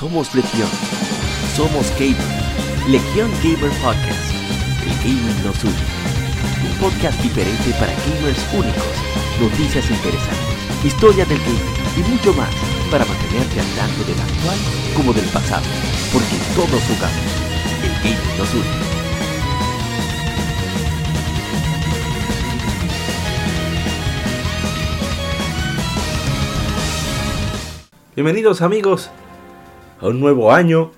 Somos Legión. Somos Gamer. Legión Gamer Podcast. El gaming nos une. Un podcast diferente para gamers únicos. Noticias interesantes. Historia del gaming y mucho más para mantenerte al tanto del actual como del pasado. Porque todos jugamos. El gaming nos une. Bienvenidos amigos a un nuevo año,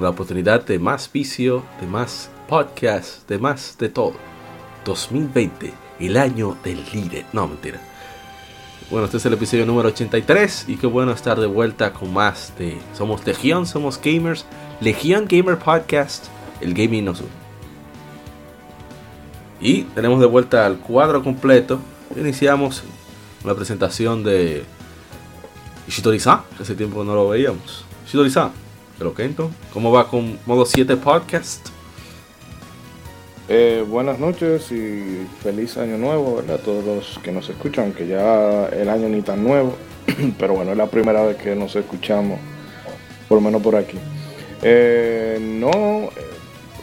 la oportunidad de más vicio, de más podcast, de más de todo. 2020, el año del líder. No, mentira. Bueno, este es el episodio número 83 y qué bueno estar de vuelta con más de Somos Legión, somos gamers, Legión Gamer Podcast, el gaming nos. Y tenemos de vuelta al cuadro completo. Iniciamos la presentación de Shitori-san, hace tiempo no lo veíamos. Shitori-san, pero Kento, ¿cómo va con modo 7 podcast? Eh, buenas noches y feliz año nuevo, ¿verdad? A todos los que nos escuchan, aunque ya el año ni tan nuevo, pero bueno, es la primera vez que nos escuchamos, por lo menos por aquí. Eh, no, eh,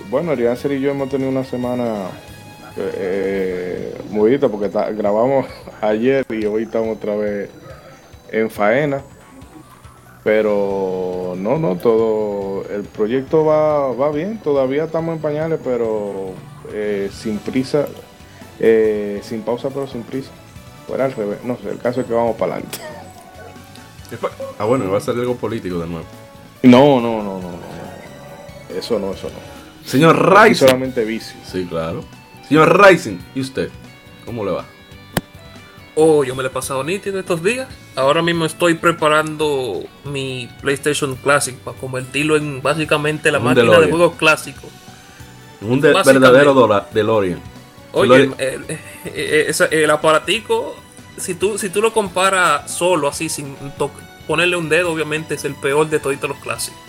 bueno, Ariáncer y yo hemos tenido una semana eh, movida porque grabamos ayer y hoy estamos otra vez en faena. Pero no, no, todo el proyecto va, va bien, todavía estamos en pañales, pero eh, sin prisa, eh, sin pausa, pero sin prisa. Fuera al revés, no sé, el caso es que vamos para adelante. Ah, bueno, va a salir algo político de nuevo. No, no, no, no, no. Eso no, eso no. Señor Rising. Solamente vicio. Sí, claro. Señor Rising, ¿y usted? ¿Cómo le va? Oh, yo me lo he pasado nítido estos días. Ahora mismo estoy preparando mi PlayStation Classic para convertirlo en básicamente la Un máquina DeLorean. de juegos clásicos. Un de- verdadero DeLorean. Oye, DeLorean- el, el- esa- el aparatico, si tú, si tú lo comparas solo, así, sin ponerle un dedo, obviamente es el peor de toditos los clásicos.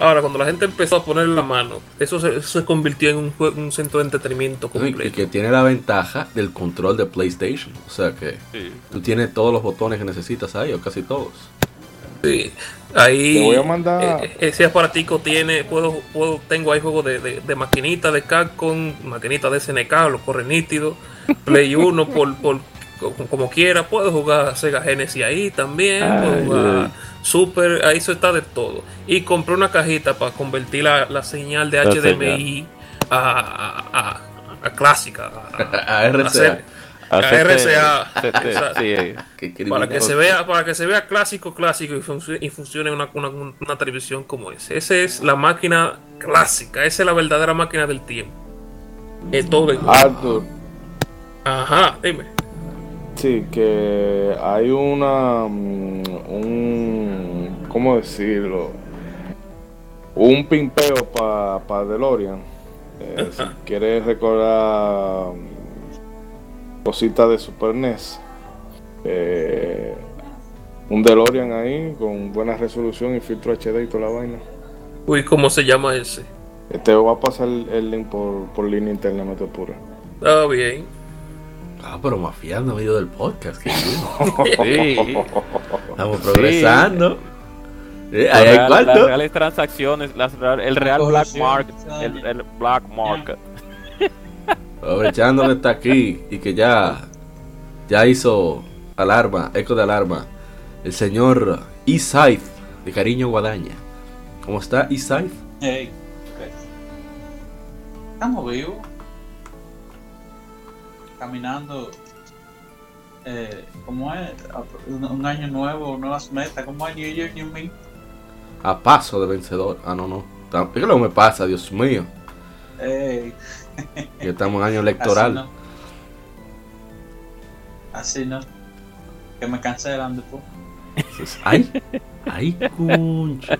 Ahora, cuando la gente empezó a ponerle la mano, eso se, eso se convirtió en un, un centro de entretenimiento Y completo. que tiene la ventaja del control de PlayStation. O sea que tú tienes todos los botones que necesitas ahí, o casi todos. Sí. Ahí Te voy a mandar- eh, ese aparatico tiene, puedo, puedo, tengo ahí juegos de, de, de maquinita de Capcom, maquinita de SNK, lo corre nítido, Play 1 por, por co- como quiera, puedo jugar Sega Genesis ahí también, puedo jugar Super, ahí eso está de todo. Y compré una cajita para convertir la, la señal de La HDMI a, a, a- a clásica, a, A RCA. a RCA. Qué para que se vea para que se vea clásico clásico y funcione, y funcione una, una, una televisión como esa esa es la máquina clásica esa es la verdadera máquina del tiempo es todo. Arthur, ajá dime sí, que hay una. mm, Un. ¿Cómo decirlo? Un pimpeo para pa DeLorean. Eh, si quieres recordar cositas de Super NES, eh, un DeLorean ahí con buena resolución y filtro HD y toda la vaina. uy cómo se llama ese Te voy a pasar el, link por, por línea interna, no te apures. está bien Ah, pero mafiando en medio del podcast. Qué chulo. Sí. Estamos progresando. Eh, Las ahí hay real- las cuarto. reales transacciones, las el real black market, el, el black market. Aprovechando que está aquí y que ya, ya hizo alarma, eco de alarma, el señor Isaif de Cariño Guadaña. ¿Cómo está Isaif? Hey, ok. Estamos vivos. Caminando. Eh, ¿Cómo es? Un, un año nuevo, nuevas metas. ¿Cómo es New Year, New Me? A paso de vencedor. Ah, no, no. ¿Qué es lo que me pasa, Dios mío? Que estamos en año electoral. Así no. Así no. Que me cancelan después. Ay, ay, cuncho.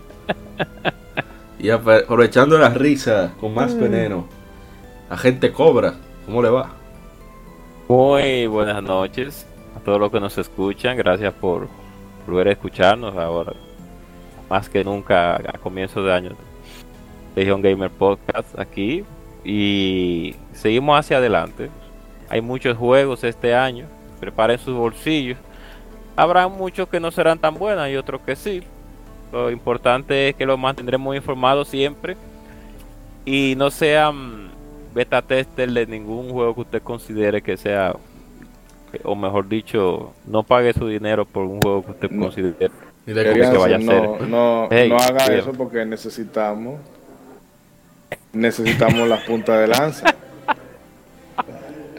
Y apro- aprovechando la risa con más veneno. Agente Cobra, ¿cómo le va? Muy buenas noches a todos los que nos escuchan. Gracias por volver a escucharnos ahora, más que nunca a comienzos de año. Legion Gamer Podcast aquí y seguimos hacia adelante. Hay muchos juegos este año. Preparen sus bolsillos. Habrá muchos que no serán tan buenos y otros que sí. Lo importante es que lo mantendremos informados siempre y no sean beta tester de ningún juego que usted considere que sea, o mejor dicho, no pague su dinero por un juego que usted No. considere. Decir, vaya a no, hacer. no, Hey, no haga eso porque necesitamos necesitamos la punta de lanza.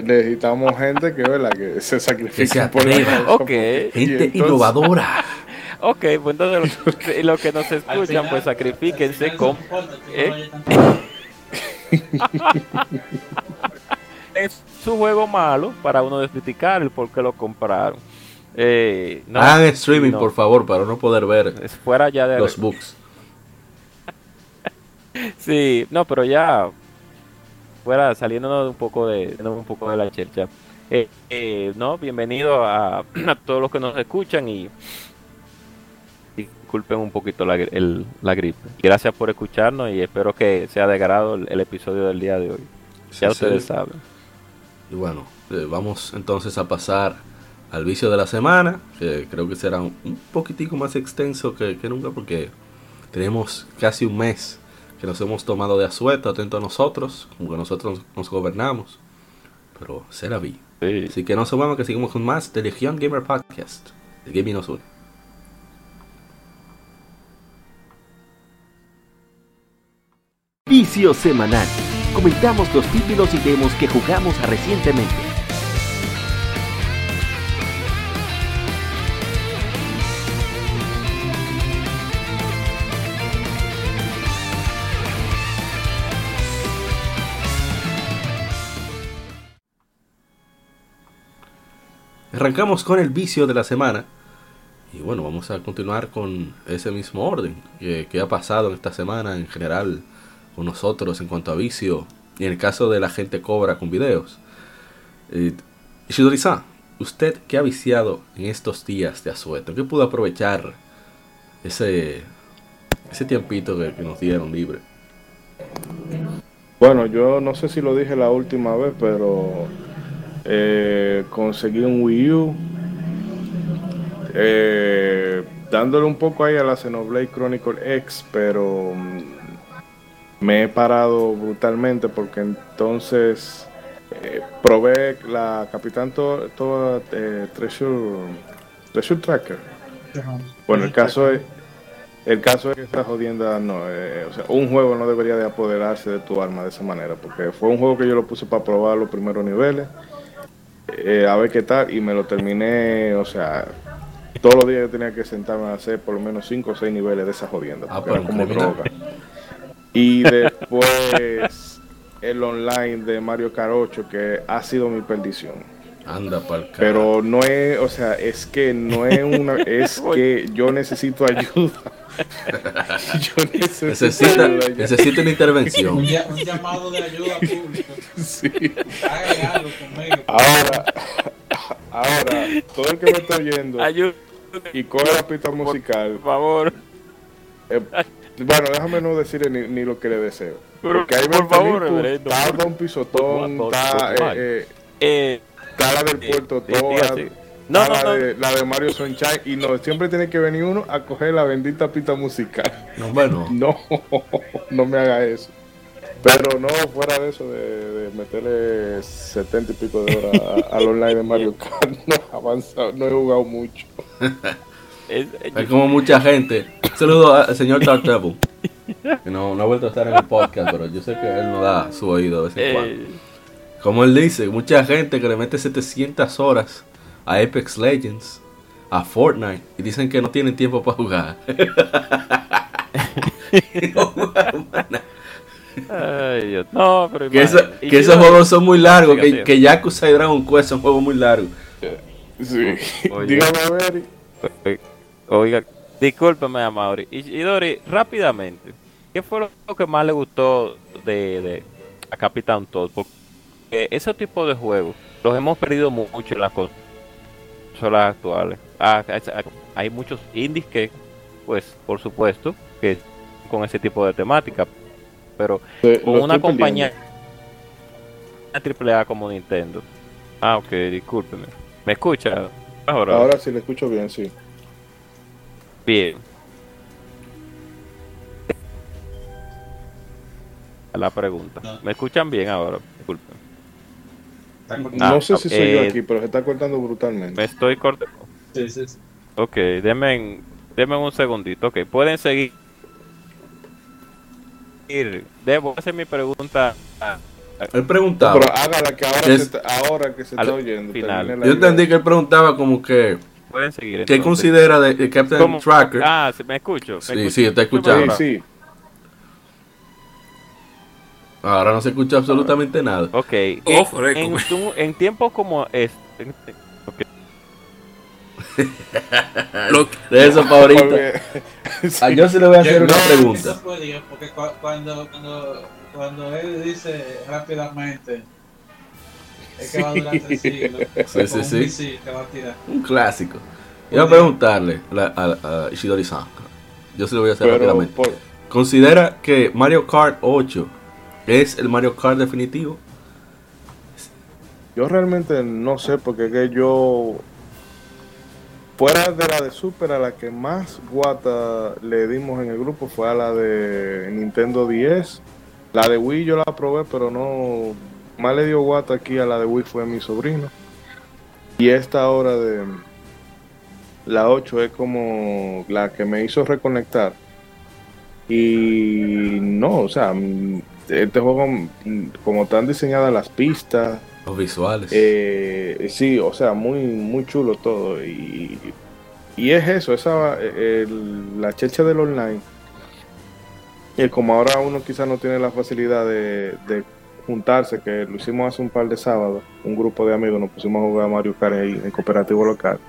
Necesitamos gente que, ¿verdad? que se sacrifique Que se por la Gente entonces- innovadora. Ok, pues entonces los lo que nos escuchan, final- pues sacrifíquense con no no ¿eh? Es su juego malo para uno criticar el por qué lo compraron. Eh, no, Hagan streaming, no, por favor, para no poder ver es fuera ya de los bugs. Sí, no, pero ya fuera saliéndonos un poco de un poco de la chercha. Eh, eh, no, bienvenido a, a todos los que nos escuchan y disculpen un poquito la, el- la gripe. Gracias por escucharnos y espero que sea de agrado el, el episodio del día de hoy. Sí, Ya sí. ustedes saben. Y bueno, eh, vamos entonces a pasar al vicio de la semana, que creo que será un, un poquitico más extenso que, que nunca porque tenemos casi un mes que nos hemos tomado de asueto, atento a nosotros, como que nosotros nos gobernamos, pero será vi. Sí. Así que no se muevan que seguimos con más de Legion Gamer Podcast. El gaming nos une. Vicio semanal. Comentamos los títulos y demos que jugamos recientemente. Arrancamos con el vicio de la semana. Y bueno, vamos a continuar con ese mismo orden que, que ha pasado en esta semana en general nosotros en cuanto a vicio. Y en el caso de la gente cobra con videos. Eh, Ishidori-san, ¿usted qué ha viciado en estos días de asueto? ¿Qué pudo aprovechar ese, ese tiempito que, que nos dieron libre? Bueno, yo no sé si lo dije la última vez, pero eh, conseguí un Wii U. eh, dándole un poco ahí a la Xenoblade Chronicle X, pero mm, me he parado brutalmente porque entonces eh, probé la Capitán to To- eh, Treasure, Treasure Tracker. Bueno, el caso es el caso es que esta jodienda no, eh, o sea, un juego no debería de apoderarse de tu alma de esa manera, porque fue un juego que yo lo puse para probar los primeros niveles, eh, a ver qué tal, y me lo terminé, o sea, todos los días yo tenía que sentarme a hacer por lo menos 5 o 6 niveles de esa jodienda, Ah, porque era como droga. Y después el online de Mario Kart 8, que ha sido mi perdición. Anda pa'l. Pero no es, o sea, es que no es una, es que yo necesito ayuda. yo necesito necesita, ayuda necesita una Un, intervención. un llamado de ayuda pública. Sí. Hagan algo conmigo. Ahora, ahora, todo el que me está oyendo Ayúdenme, y coge la pista musical, por favor. eh, bueno, déjame no decirle ni, ni lo que le deseo. Pero, Porque hay por 20.000 favor, reverendo. está Don Pisotón, Por- por- está, por- eh, eh, Eh, está la del Puerto Toa. No, la, no. De, la de Mario Sunshine, y no, siempre tiene que venir uno a coger la bendita pista musical. No, bueno, No, no me haga eso. Pero no, fuera de eso, de, de meterle 70 y pico de horas a- al online de Mario Kart, no he avanzado, no he jugado mucho. es- hay como mucha gente. Un saludo al señor Tartable. Que no, no ha vuelto a estar en el podcast, pero yo sé que él no da su oído de vez en cuando. eh, Como él dice, mucha gente que le mete 700 horas a Apex Legends, a Fortnite, y dicen que no tienen tiempo para jugar. No ay, Dios. No, pero que, eso- que esos no- juegos son muy largos, que, que Yakuza y Dragon Quest son juegos muy largos. Sí. Oye. Dígame a ver. Oiga, discúlpeme a Mauri. Y, Dori, rápidamente, ¿qué fue lo, que más le gustó de, de a Capitán Todd? Porque ese tipo de juegos los hemos perdido mu- mucho en las consolas actuales. Ah, ah, hay muchos indies que, pues, por supuesto, que con ese tipo de temática, pero con una compañía perdiendo. AAA como Nintendo. Ah, ok, discúlpeme. ¿Me escucha? Ahora, Ahora sí le escucho bien, sí. Bien. A la pregunta. ¿Me escuchan bien ahora? Disculpen. No sé si soy yo eh, aquí, pero se está cortando brutalmente. Me estoy cortando. Sí, sí, sí. Ok, denme, un segundito. Ok, pueden seguir. Debo hacer mi pregunta. Él preguntaba. Pero hágala que ahora, es, se, ahora que se está oyendo. Final. Yo entendí que él preguntaba como que Pueden seguir. ¿Qué entonces. considera de, de Captain ¿Cómo? Tracker? Ah, ¿sí ¿me escucho? ¿Me Sí, escucho? sí, está escuchando. Sí, sí. Ahora no se escucha absolutamente nada. Ok. Oh, en, en, en tiempos como este. De eso ahorita. Porque- A yo se le voy a hacer una pregunta. porque cu- cuando, cuando, cuando él dice rápidamente es que va a durar tres siglos. Sí, sí, sí. misil que va a tirar. Un clásico. Iba a preguntarle a, a Ishidori-san. Yo se lo voy a hacer pero rápidamente. por- ¿Considera que Mario Kart 8 es el Mario Kart definitivo? yo realmente no sé, porque es que yo. Fuera de la de Super, a la que más guata le dimos en el grupo fue a la de Nintendo 10. La de Wii yo la probé, pero no. Más le dio guata aquí a la de Wii fue mi sobrino. Y esta hora de. La 8 es como la que me hizo reconectar. Y no, o sea, mm, este juego, mm, como están diseñadas las pistas, Los visuales. eh, sí, o sea, muy muy chulo todo. Y, y es eso, esa eh, el- la checha del online. Y como ahora uno quizás no tiene la facilidad de, de juntarse, que lo hicimos hace un par de sábados, un grupo de amigos nos pusimos a jugar Mario Kart ahí en cooperativo local.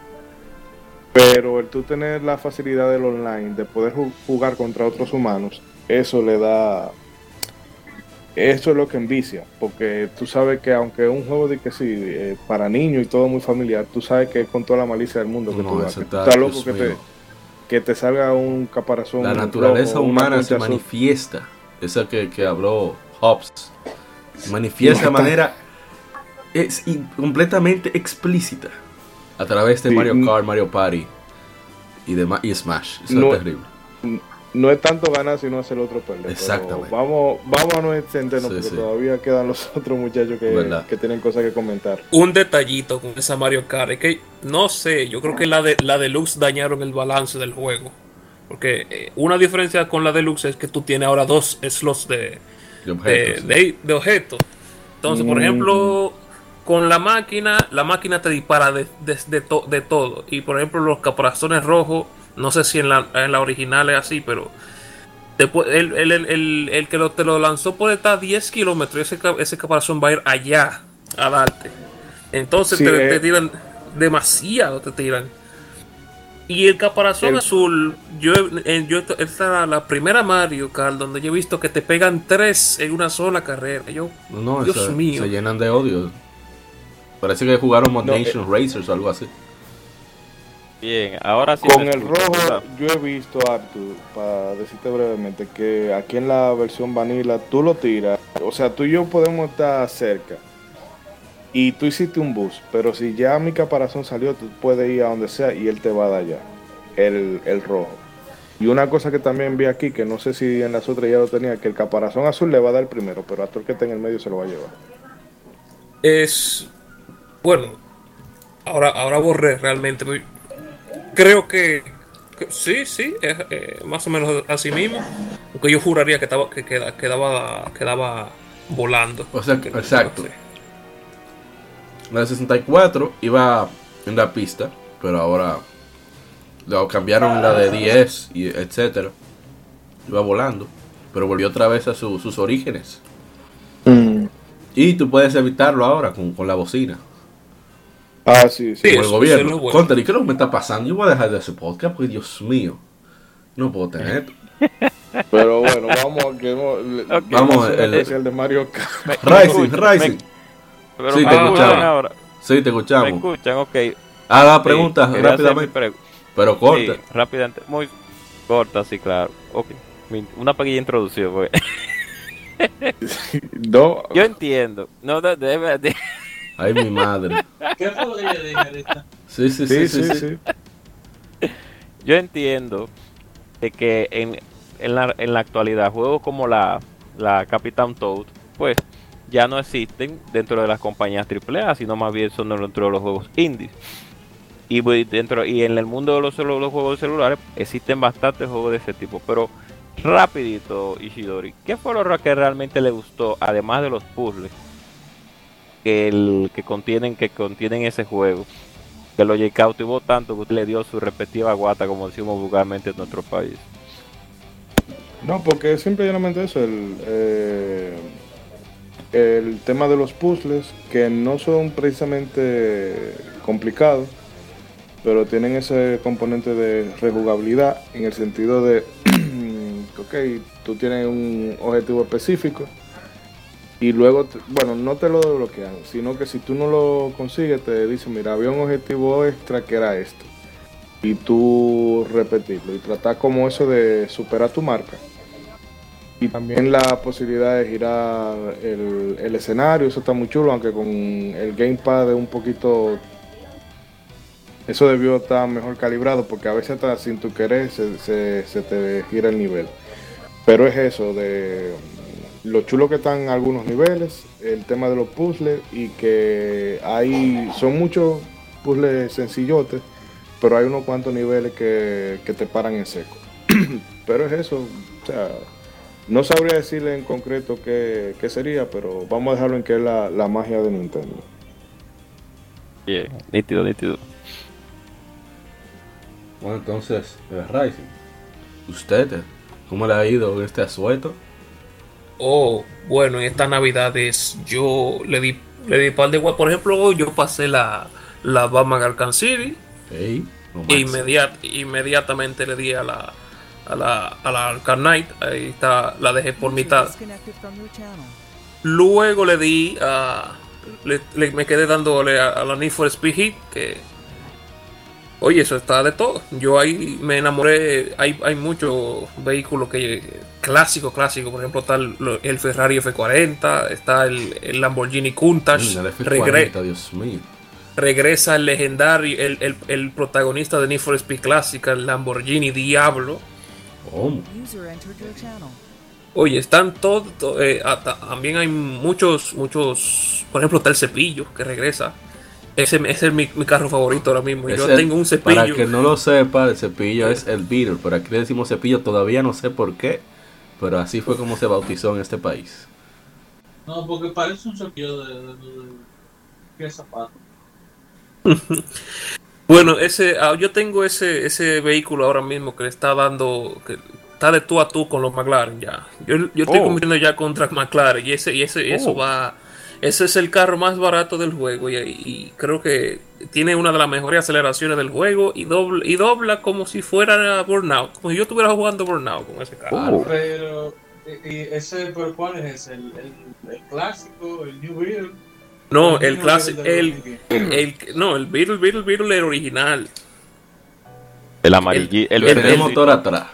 Pero el tú tener la facilidad del online, de poder ju- jugar contra otros humanos, eso le da eso es lo que envicia, porque tú sabes que aunque es un juego de que sí, eh, para niños y todo muy familiar, tú sabes que es con toda la malicia del mundo que No, tú está- estás loco que te, que te salga un caparazón. La naturaleza humana se manifiesta. Esa que, que habló Hobbes. Manifiesta de manera es completamente explícita. A través de Sí, Mario. Kart, Mario Party y, de, y Smash. Eso No- es terrible. No es tanto ganar, sino hacer el otro perder. Exactamente. Vamos, vamos a no extendernos, Sí, porque sí. todavía quedan los otros muchachos que, que tienen cosas que comentar. un detallito con esa Mario Kart es que no sé, yo creo que la de la deluxe dañaron el balance del juego. Porque eh, una diferencia con la deluxe es que tú tienes ahora dos slots de, De de, objetos, sí. de- de objetos. Entonces, por Mm. ejemplo, con la máquina, la máquina te dispara de, de- de to- de todo. Y por ejemplo, los caparazones rojos, no sé si en la, en la original es así, pero te el, el- el- el- el que lo, te lo lanzó puede estar a 10 kilómetros y ese, ese caparazón va a ir allá a darte. Entonces Sí, te, eh. te tiran demasiado, te tiran. Y el caparazón El- azul, yo, en, yo esta la primera Mario Kart donde yo he visto que te pegan tres en una sola carrera. Yo, No, Dios se, mío. se llenan de odio. Parece que jugaron Mod No, eh. Nation Racers o algo así. Bien, ahora sí. Con el rojo, yo he visto, Arthur, para decirte brevemente, que aquí en la versión vanilla tú lo tiras, o sea, tú y yo podemos estar cerca y tú hiciste un bus, pero si ya mi caparazón salió, tú puedes ir a donde sea y él te va a dar ya, el, el rojo. Y una cosa que también vi aquí, que no sé si en las otras ya lo tenía, que el caparazón azul le va a dar primero, pero a todo el que está en el medio se lo va a llevar. es. Bueno, ahora, ahora borré realmente. Creo que. que sí, sí, es eh, más o menos así mismo. Aunque yo juraría que, estaba, que queda- quedaba, quedaba volando. O sea, que- no exacto. sé. La de 64 iba en la pista, pero ahora lo cambiaron en la de 10 y etcétera. Iba volando, pero volvió otra vez a su- sus orígenes. Y tú puedes evitarlo ahora con, con la bocina. Ah, sí, sí. Sí, con el gobierno. bueno. Contra, ¿y qué es lo que me está pasando? Yo voy a dejar de hacer podcast porque Dios mío, no puedo tener esto. Pero bueno, vamos a que. Vamos, el el- especial de Mario Kart. Rising, Rising. Me- Pero Sí, me te escuchan escuchamos. ahora. Sí, te Me escuchamos. escuchan, ok. Haga preguntas Sí, rápidamente, pregu- pero corta. Sí, rápidamente, muy corta, sí, claro. Ok, una pequeña introducción. pues. No, Yo entiendo. No, de- Ay, mi madre. ¿Qué fue lo que yo dije ahorita? Sí, sí, sí, sí, sí. sí, sí. sí. yo entiendo de que en, en, la, en la actualidad juegos como la la Capitán Toad, pues ya no existen dentro de las compañías AAA, sino más bien son dentro de los juegos indies. Y pues, dentro y en el mundo de los, los juegos celulares existen bastantes juegos de ese tipo, pero rapidito Ishidori, ¿qué fue lo que realmente le gustó además de los puzzles que el que contienen que contienen ese juego? Que lo cautivó tanto que usted le dio su respectiva guata, como decimos vulgarmente en nuestro país. No, porque es simplemente eso, el, eh, el tema de los puzzles, que no son precisamente complicados, pero tienen ese componente de rejugabilidad en el sentido de, ok, tú tienes un objetivo específico y luego, bueno, no te lo desbloquean, sino que si tú no lo consigues, te dicen, mira, había un objetivo extra que era esto. Y tú repetirlo y tratar como eso de superar tu marca. Y también la posibilidad de girar el, el escenario, eso está muy chulo, aunque con el gamepad es un poquito... Eso debió estar mejor calibrado porque a veces hasta sin tu querer se, se- te gira el nivel. Pero es eso, de lo chulo que están algunos niveles, el tema de los puzzles y que hay, son muchos puzzles sencillotes, pero hay unos cuantos niveles que, que te paran en seco. pero es eso, o sea, no sabría decirle en concreto qué, qué sería, pero vamos a dejarlo en que es la, la magia de Nintendo. Bien, nítido, nítido. Bueno, entonces, eh, Rising, ¿usted cómo le ha ido en este asueto? Oh, bueno, en estas navidades yo le di, le di par de gua- Por ejemplo, hoy yo pasé la, la Batman Arkham City. No E inmediat- inmediatamente le di a la, a la, a la Knight. Ahí está, la dejé por mitad. Luego le di a. le- le- me quedé dándole a, a la Need for Speed Heat, que. Oye, eso está de todo. Yo ahí me enamoré. Hay, hay muchos vehículos que. clásicos, clásicos. Por ejemplo, está el, el Ferrari F40, está el, el Lamborghini Countach. Mm, el regre- F40, Dios mío. regresa el legendario, el, el- el protagonista de Need for Speed clásica, el Lamborghini Diablo. ¿Cómo? Oye, están todos. eh, también hay muchos, muchos. Por ejemplo, está el cepillo que regresa. Ese, ese es mi, mi carro favorito ahora mismo. Es Yo el- tengo un Para cepillo. que no lo sepa, el cepillo es el Beetle. Pero aquí le decimos cepillo, todavía no sé por qué. Pero así fue como se bautizó en este país. No, porque parece un cepillo de, de, de, de- de zapato. Bueno, ese, ah, yo tengo ese, ese vehículo ahora mismo que le está dando. Que está de tú a tú con los McLaren ya. Yo, yo estoy Oh. compitiendo ya contra McLaren y ese, y ese, eso Oh. va. Ese es el carro más barato del juego y, y creo que tiene una de las mejores aceleraciones del juego y dobla, y dobla como si fuera Burnout, como si yo estuviera jugando Burnout con ese carro. Oh. Pero, y, y ese, pero ¿cuál es ese? ¿El, el, el clásico? ¿El New Beetle? No, ¿O el clásico, el, el, no, el Beetle, Beetle, Beetle, el original. El amarillito, el, el- motor atrás.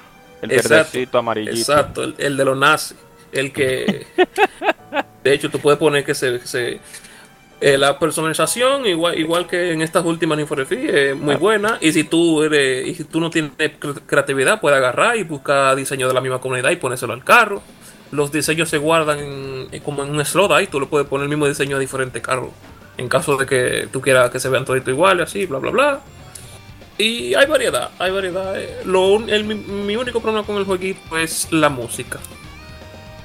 el Exacto, verdecito amarillito. Exacto, el, el de los nazis. El que. de hecho, tú puedes poner que se. que se- eh, la personalización, igual, igual que en estas últimas Need es muy buena. Y si tú eres, y si tú no tienes cre- creatividad, puedes agarrar y buscar diseño de la misma comunidad y ponérselo al carro. Los diseños se guardan en- como en un slot ahí. Tú le puedes poner el mismo diseño a diferentes carros. En caso de que tú quieras que se vean toditos iguales, así, bla, bla, bla. Y hay variedad, hay variedad. Eh, Lo, un- el- mi, mi único problema con el jueguito es la música.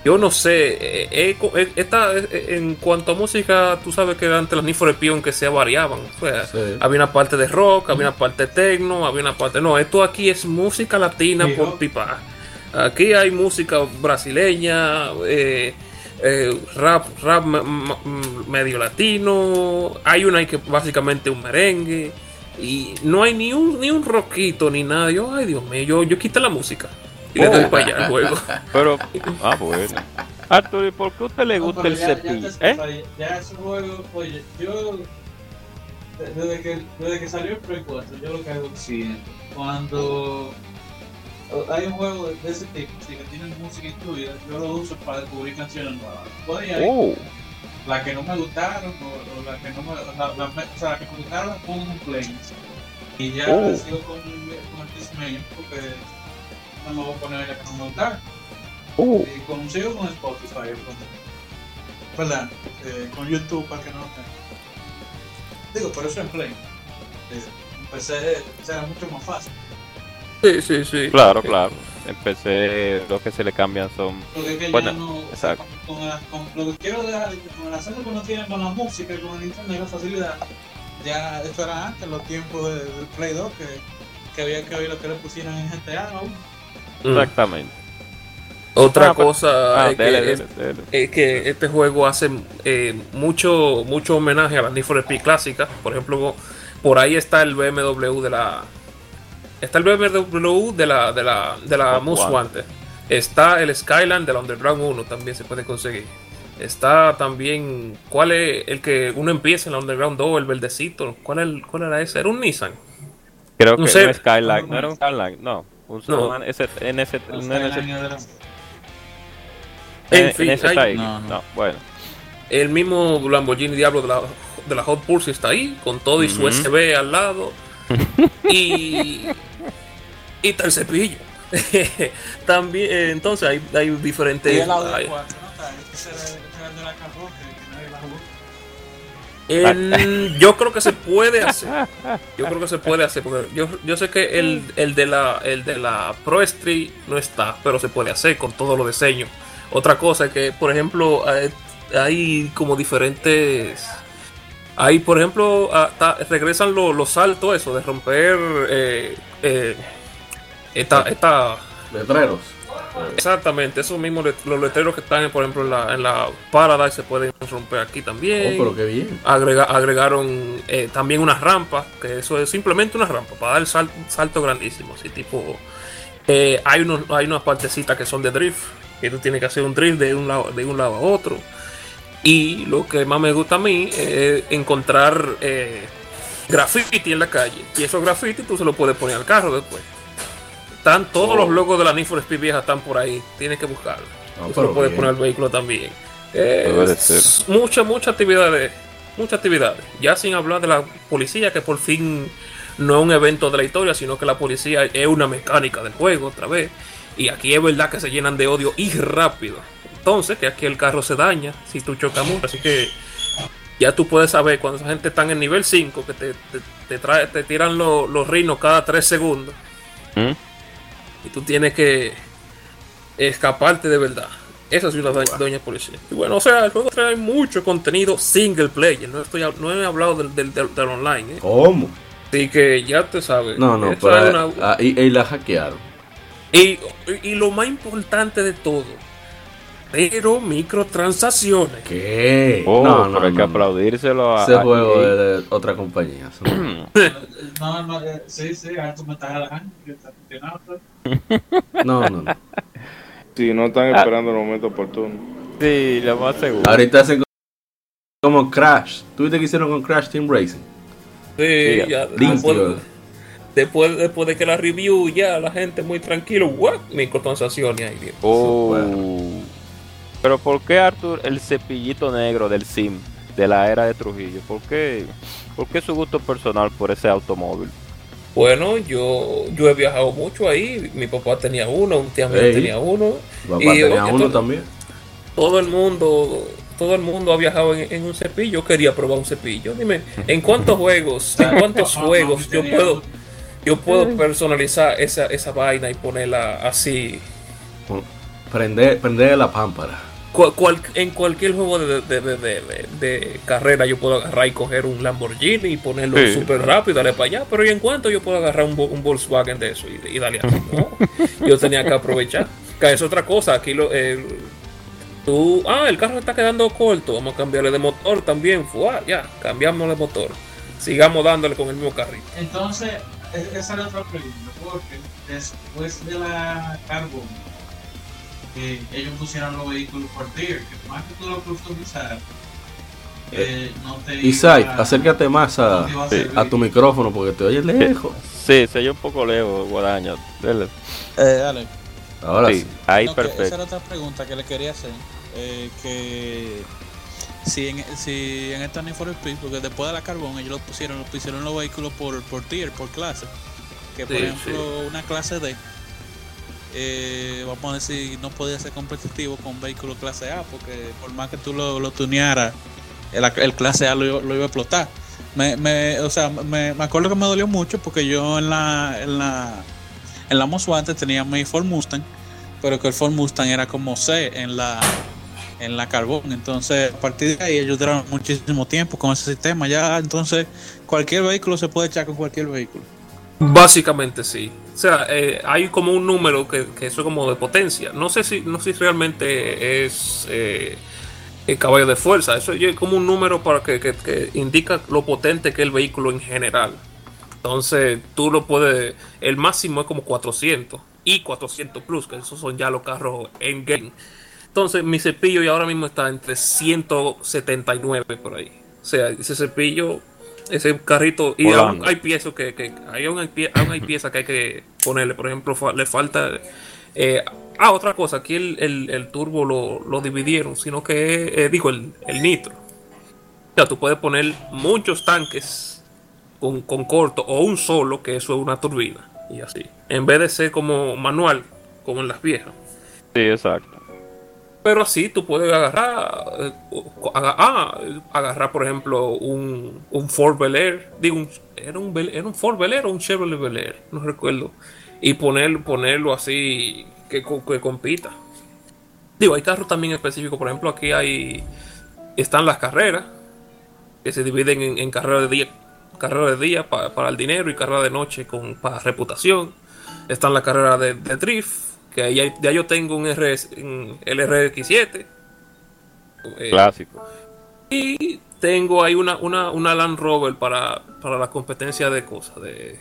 Yo no sé, eh, esta, eh, en cuanto a música, tú sabes que antes los Need for Speed, aunque sea variaban. O sea, Sí. había una parte de rock, había una parte de techno, había una parte... No, esto aquí es música latina por pipa. Aquí hay música brasileña, eh, eh, rap, rap medio latino, hay una que básicamente un merengue y no hay ni un ni un rockito ni nada. Yo, ay Dios mío, yo, yo quité la música y le doy Oh. para allá al juego. Pero, ah, bueno. Arturo, ¿y por qué a usted le No, gusta pero el ya- ya cepillo? ¿Eh? Ya ese juego, oye, yo de- desde que, desde que salió el Play 4, yo lo que hago es lo siguiente. Cuando hay un juego de, ese tipo, que tiene música incluida, yo lo uso para descubrir canciones nuevas. Ir Oh, las que no me gustaron o, o las que no me, la- la- o sea, las que me gustaron las pongo en playlist. Y ya Oh. sigo con, con el Disney porque no me voy a poner las que no me gustaron. Uh, Y consigo con Spotify, con, ¿verdad? Eh, con YouTube para que no te... Digo, por eso en Play. Eh, empecé, era mucho más fácil. Sí, sí, sí. claro, claro. Empecé, lo que se le cambian son. Es que Bueno, ya no. exacto. Con, con, la- con lo que quiero dejar, con el acceso que uno tiene con la música y con el internet y la facilidad, ya eso era antes, los tiempos de- del Play 2, que, que había que oír lo que le pusieran en GTA aún. Mm. Exactamente. Otra Ah, pues- cosa Ah, es, que, dele, es- dele, dele. es que este juego hace eh, mucho mucho homenaje a las Need for Speed clásicas. Por ejemplo, por ahí está el BMW de la está el BMW de la de la de la One. Wanted. Está el Skyline de la Underground 1 también se puede conseguir. Está también ¿cuál es el que uno empieza en la Underground 2, el verdecito? ¿Cuál, es el- cuál era ese? Era un Nissan. Creo no que sé. no es Skyline, no era un Skyline, no. Un, No. un un era-. No, no. No, bueno. El mismo Lamborghini Diablo de la, de la Hot Pulse está ahí, con todo y su. USB al lado. y. Y está el cepillo. También, eh, entonces hay, hay diferentes. Y el audio hay- 4, ¿no? Está, Ese era ese era el de la cajón, que que nadie la jugó. en- yo creo que se puede hacer. Yo creo que se puede hacer. Porque yo, yo sé que el, el de la, el de la Pro Street no está, pero se puede hacer con todos los diseños. Otra cosa es que, por ejemplo, hay, hay como diferentes. Hay, por ejemplo, regresan lo- los saltos, eso, de romper eh, eh, esta, esta, Letreros. exactamente, esos mismos let- los letreros que están, por ejemplo, en la, en la Paradise se pueden romper aquí Oh, también. pero qué bien. Agrega- agregaron eh, también unas rampas, que eso es simplemente una rampa para dar sal- salto grandísimo. Así tipo, eh, hay, unos, hay unas partecitas que son de drift, que tú tienes que hacer un drift de un lado, de un lado a otro. Y lo que más me gusta a mí es encontrar eh, graffiti en la calle. Y esos graffiti tú se los puedes poner al carro después. Están todos Oh. los logos de la Need for Speed vieja están por ahí. Tienes que buscarlo. Pero lo puedes bien. poner al vehículo también. Eh, muchas, muchas actividades. Muchas actividades. Ya sin hablar de la policía, que por fin no es un evento de la historia, sino que la policía es una mecánica del juego otra vez. Y aquí es verdad que se llenan de odio y rápido. Entonces, que aquí el carro se daña si tú chocas mucho. Así que ya tú puedes saber cuando esa gente está en el nivel 5, que te, te, te trae, te tiran lo- los rinos cada 3 segundos. ¿Mm? Y tú tienes que escaparte de verdad. Esa es una doña, policía. Y bueno, o sea, el juego trae mucho contenido single player. No, estoy, hab- no he hablado del, del, del- del online. ¿eh? ¿Cómo? Así que ya te sabes. No, no, pero una- y, y la hackearon. y, y lo más importante de todo, pero microtransacciones. ¿Qué? Oh, no, no, pero hay que no, no. aplaudírselo a. Ese a juego es de otra compañía. no. No, no, eh, sí, sí, a tu mensaje a la gente que está funcionando. No, no, no. Si no están Ah. esperando el momento oportuno. Sí, lo más seguro. Ahorita hacen como Crash. ¿Tú viste que hicieron con Crash Team Racing? Sí, Sí, ya, después, después, después de que la review, ya la gente muy tranquilo. What? Microtransacciones ahí. bien. Oh. Bueno. Pero ¿por qué Arthur el cepillito negro del Sim de la era de Trujillo? ¿Por qué, por qué su gusto personal por ese automóvil? Bueno, yo, yo he viajado mucho ahí. Mi papá tenía uno, un tío mío tenía uno. Papá Y, tenía oye, uno todo- también. Todo el mundo, todo el mundo ha viajado en, en un cepillo. Yo quería probar un cepillo. Dime, ¿en cuántos juegos, en cuántos Papá, juegos yo puedo, yo puedo personalizar esa, esa vaina y ponerla así? Prender, prender la pámpara. Cual- cual- en cualquier juego de, de- de- de- de- de carrera yo puedo agarrar y coger un Lamborghini y ponerlo Sí. súper rápido y darle para allá, pero ¿y en cuánto yo puedo agarrar un, Vo- un Volkswagen de eso y, y darle así? No, yo tenía que aprovechar. Que es otra cosa, aquí lo, el- tú, ah, el carro está quedando corto, vamos a cambiarle de motor también, Fua, ya, cambiamos de motor. Sigamos dándole con el mismo carrito. Entonces, e- esa era otra pregunta, porque después de la Carbon, que ellos pusieron los vehículos por tier, que más que tú lo customizaras, eh, no te Isaac, iba- acércate más a, no a sí, a tu micrófono porque te oyes lejos. Sí, se oye un poco lejos, Guadaña. Dele. Eh, dale. Ahora Sí, sí. ahí No, que esa perfecto. era otra pregunta que le quería hacer. eh, que si en, si en esta Need for Speed, porque después de la Carbón ellos lo pusieron, lo pusieron los vehículos por, por tier, por clase. Que por Sí, ejemplo una clase D eh, vamos a decir, no podía ser competitivo con vehículo clase A, porque por más que tú lo, lo tunearas, el, clase A lo, iba a explotar. Me, me, o sea, me, me acuerdo que me dolió mucho porque yo en la, en la, en la Most Wanted tenía mi Ford Mustang, pero que el Ford Mustang era como C en la, en la Carbón. Entonces, a partir de ahí ellos duraron muchísimo tiempo con ese sistema. Ya, entonces, cualquier vehículo se puede echar con cualquier vehículo. Básicamente sí. O sea, eh, hay como un número que, que eso es como de potencia. No sé si, no sé si realmente es eh, el caballo de fuerza. Eso es como un número para que, que- que indica lo potente que es el vehículo en general. Entonces, tú lo puedes. El máximo es como 400 y 400 plus, que esos son ya los carros en game. Entonces, mi cepillo ya ahora mismo está entre 179 por ahí. O sea, ese cepillo, ese carrito. Y aún hay piezas que, que hay, aún hay, pie- aún hay piezas que hay que ponerle. Por ejemplo, fa- le falta. eh, ah, otra cosa, aquí el, el- el turbo lo, lo dividieron, sino que, eh, digo, el, el nitro. O sea, tú puedes poner muchos tanques con, con corto o un solo, que eso es una turbina. Y así. En vez de ser como manual, como en las viejas. Sí, exacto. Pero así tú puedes agarrar, eh, ah, agarrar por ejemplo un, un Ford Bel Air, digo, era, un Bel- era un Ford Bel Air o un Chevrolet Bel Air, no recuerdo, y poner, ponerlo así que, que compita. Digo, hay carros también específicos, por ejemplo, aquí hay, están las carreras, que se dividen en, carreras de día, carreras de día pa- para el dinero y carreras de noche con, para reputación. Están las carreras de drift, que ahí hay- ya yo tengo un RS, un LRX7. eh, Clásico. y tengo ahí una, una, una Land Rover para, para la competencia de cosas, de...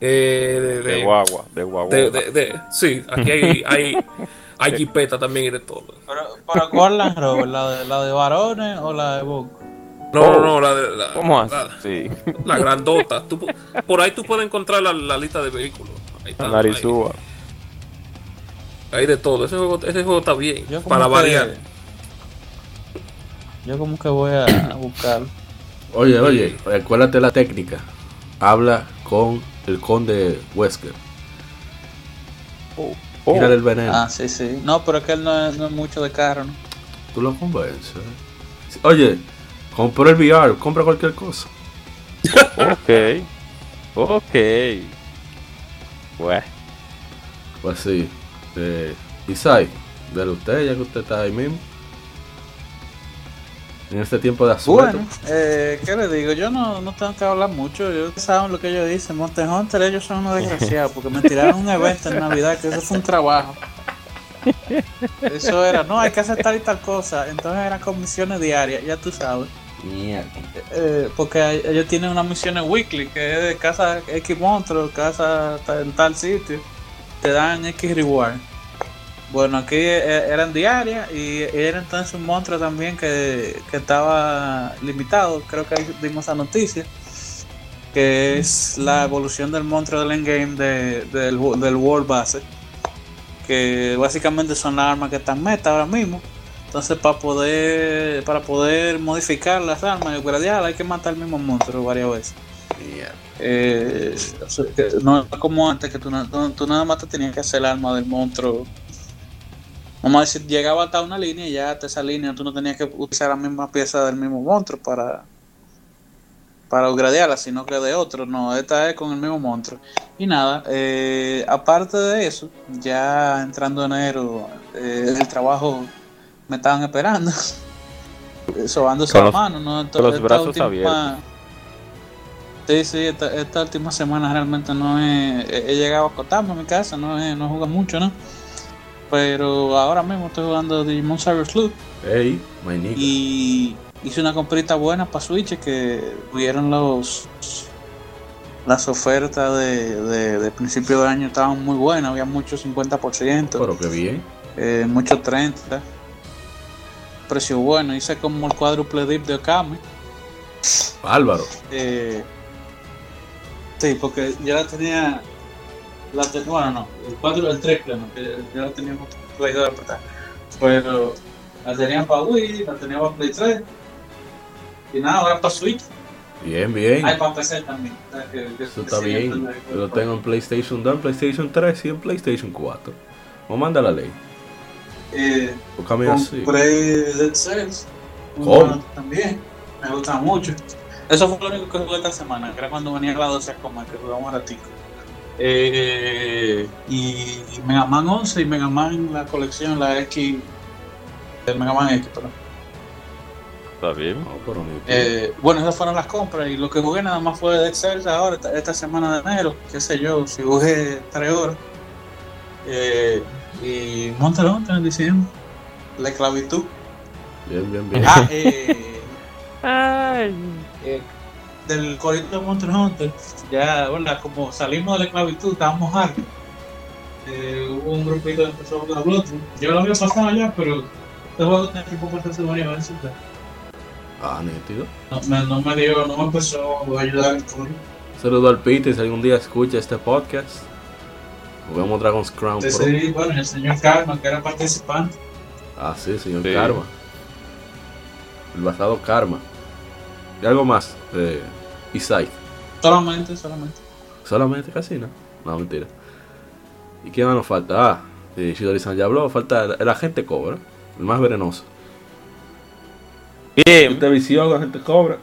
eh, de, De guagua, de guagua. de- de- de- sí, aquí hay, hay, hay jipeta también y de todo. Pero, pero ¿cuál Land Rover? ¿La de, ¿La de varones o la de Boco? No, Oh, no, no, la, de- la, ¿Cómo la- así? Sí. La grandota. Tú por ahí tú puedes encontrar la, la lista de vehículos. Ahí está, La narizúa. Ahí, ahí de todo. Ese juego, ese juego está bien. Para que- variar. Yo como que voy a, buscar. Oye, oye, acuérdate la técnica. Habla con el conde Wesker. Oh, Tírale el veneno. Ah, sí, sí. No, pero es que él no es, no es mucho de carro, ¿no? Tú lo convences. Oye, compró el VR, compra cualquier cosa. ok. Ok. Bueno, Pues sí. Eh, Isai, dale usted, ya que usted está ahí mismo. En este tiempo de asueto. Bueno, eh, ¿qué le digo? Yo no, no tengo que hablar mucho. Yo saben lo que ellos dicen. Monster Hunter, ellos son unos desgraciados porque me tiraron un evento en Navidad que eso fue un trabajo. Eso era, no, hay que hacer tal y tal cosa. Entonces eran con misiones diarias, ya tú sabes. Eh, porque ellos tienen unas misiones weekly que es de casa X monstruo, casa en tal sitio. Te dan X reward. Bueno, aquí eh, eran diarias y era entonces un monstruo también que, que estaba limitado. Creo que ahí dimos esa noticia. Que es la evolución del monstruo del endgame de, del, del World Base. Que básicamente son las armas que están meta ahora mismo. Entonces para poder para poder modificar las armas y upgradear hay que matar el mismo monstruo varias veces. Eh, no es como antes que tú, tú- nada más te tenías que hacer el arma del monstruo. Vamos a decir, llegaba hasta una línea y ya hasta esa línea tú no tenías que utilizar la misma pieza del mismo monstruo para para upgradearla, sino que de otro. No, esta es con el mismo monstruo. Y nada, eh, aparte de eso, ya entrando enero, eh, el trabajo me estaban esperando. Sobándose Con la los- mano, ¿no? con los brazos abiertos. Sí, sí, esta, esta última semana realmente no he, he llegado a acotarme en mi casa, no he, no jugado mucho, ¿no? Pero ahora mismo estoy jugando Digimon Cyber Sleuth Hey, my nigga. y hice una comprita buena para Switch que hubieron los las ofertas de, de, de principio de año estaban muy buenas, había mucho 50%, Pero qué bien. eh, mucho 30%, precio bueno, hice como el cuádruple dip de Okami. Bárbaro. Eh, sí, porque ya la tenía. La te- bueno, no, el 4 el 3, claro, que ya la teníamos Play 2 apretar. Pero la tenía para Wii, la tenía para Play 3. Y nada, ahora para Switch. Bien, bien. Hay para PC también. que- que- Eso que está bien. Yo lo tengo en PlayStation 2, en PlayStation 3 y en PlayStation 4. ¿Cómo manda la ley? Eh, Búscame así. compré Dead Cells. ¿Cómo? También. Me gusta mucho. Eso fue lo único que jugué esta semana, que era cuando venía la 12 como que jugamos un ratico. Eh, y Mega Man 11 y Mega Man la colección, la X, el Mega Man X, perdón. Está bien. Eh, bueno, esas fueron las compras y lo que jugué nada más fue Dead Cells ahora, esta, esta semana de enero, qué sé yo, si jugué 3 horas. Eh, y Monster Hunter en diciembre, la esclavitud. Bien, bien, bien. Ah, eh, Ay. Eh, del corito de Monster Hunter, ya, bueno, como salimos de la esclavitud, estábamos hartos. Eh, hubo un grupito que empezó a jugar Bloodborne. Yo lo había pasado ya, pero este juego tiene que pasarse varias veces. Ah, nítido. No me, no me dio, no me empezó a ayudar el coro. Saludo al Peter si algún día escucha este podcast. Juguemos Dragon's Crown Pro. Ese, bueno, el señor Karma, que era participante. Ah, sí, señor Sí. Karma. El basado Karma. Y algo más de Isai. Solamente, solamente. Solamente casi, ¿no? No, mentira. ¿Y quién más nos falta? Ah, eh, Shidori-san ya habló. Falta el, el agente Cobra. El más venenoso. Bien. ¿Usted vició al agente Cobra?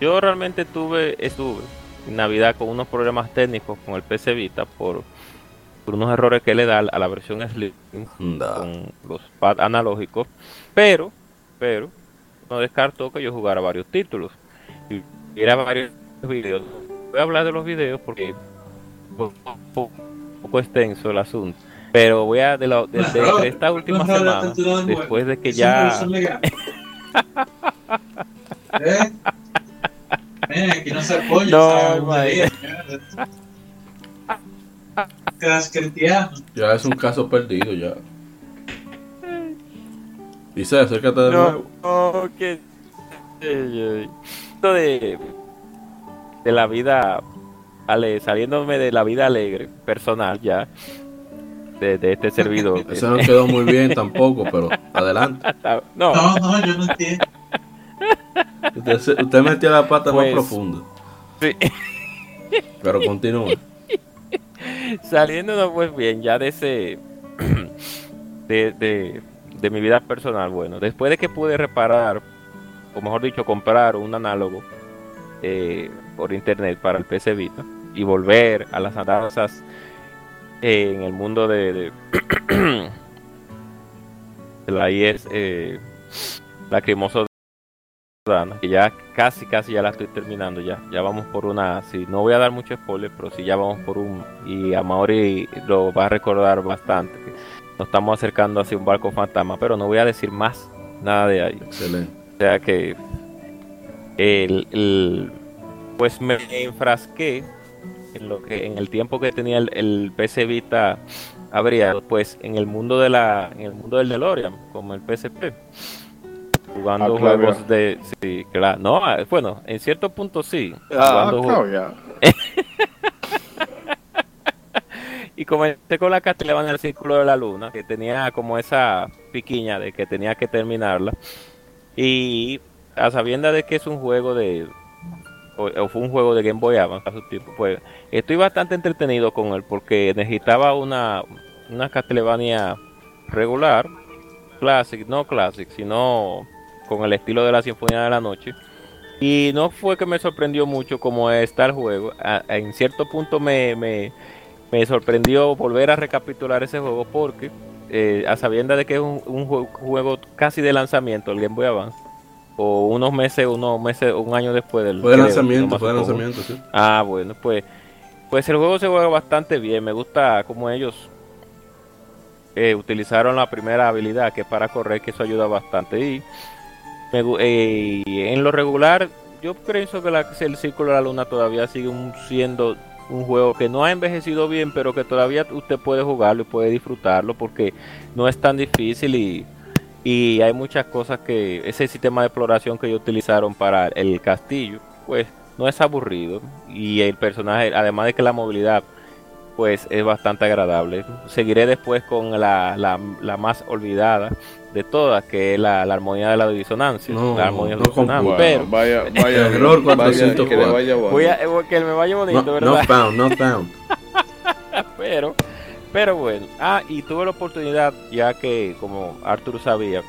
Yo realmente tuve, estuve en Navidad con unos problemas técnicos con el PC Vita por, por unos errores que le da a la versión Slim con los pads analógicos, pero, pero, no descartó que yo jugara varios títulos y viera varios videos. Voy a hablar de los videos porque es un poco, un poco extenso el asunto, pero voy a de, la- de- de- de esta última semana, después de que ya. ¿Eh? Aquí no se apoya. No. Ya es un caso perdido ya. Dice, acércate de No, nuevo. no, que ey. Esto de, de la vida ale, saliéndome de la vida alegre personal ya de, de este servidor Eso no quedó muy bien tampoco, pero adelante. no, No, no, yo no entiendo. Usted, metió la pata Pues- más profundo. sí. Pero continúa. saliéndonos pues bien ya de ese de, de, de mi vida personal bueno después de que pude reparar o mejor dicho comprar un análogo eh, por internet para el PC Vita y volver a las andanzas eh, en el mundo de, de, de la IES eh, lacrimoso que ya casi casi ya la estoy terminando ya ya vamos por una si no voy a dar mucho spoiler pero sí ya vamos por un y a Maori lo va a recordar bastante nos estamos acercando hacia un barco fantasma pero no voy a decir más nada de ahí Excelente. o sea que el, el- pues me enfrasqué en lo que en el tiempo que tenía el, el PC Vita abierto pues en el mundo de la en el mundo del DeLorean como el PSP jugando Ah, juegos de sí claro no ah, bueno en cierto punto sí Ah, jugando claro, ya. y comencé con la Castlevania del Círculo de la Luna, que tenía como esa piquiña de que tenía que terminarla. Y a sabienda de que es un juego de. O, fue un juego de Game Boy Advance a su tiempo, pues estoy bastante entretenido con él porque necesitaba una, una Castlevania regular, Classic, no Classic, sino con el estilo de la Sinfonía de la Noche. Y no fue que me sorprendió mucho como está el juego. En cierto punto me, me sorprendió volver a recapitular ese juego porque eh, a sabienda de que es un, un jue- juego casi de lanzamiento el Game Boy Advance o unos meses unos meses un año después del Fue de creo, lanzamiento, fue de lanzamiento, sí. ah bueno pues pues el juego se juega bastante bien me gusta como ellos eh, utilizaron la primera habilidad que es para correr que eso ayuda bastante y me eh, en lo regular yo pienso que la- el Círculo de la Luna todavía sigue siendo un juego que no ha envejecido bien, pero que todavía usted puede jugarlo y puede disfrutarlo porque no es tan difícil y, y hay muchas cosas que ese sistema de exploración que ellos utilizaron para el castillo, pues no es aburrido. Y el personaje, además de que la movilidad pues es bastante agradable. Seguiré después con la, la, la más olvidada de todas, que es la, la armonía de la disonancia. No, la armonía no disonancia, concuerdo. pero vaya, vaya, Error vaya, 404. que le vaya voy a, eh, que me vaya bonito, No, ¿verdad? not found, found. pero, pero bueno. Ah, y tuve la oportunidad, ya que como Arthur sabía,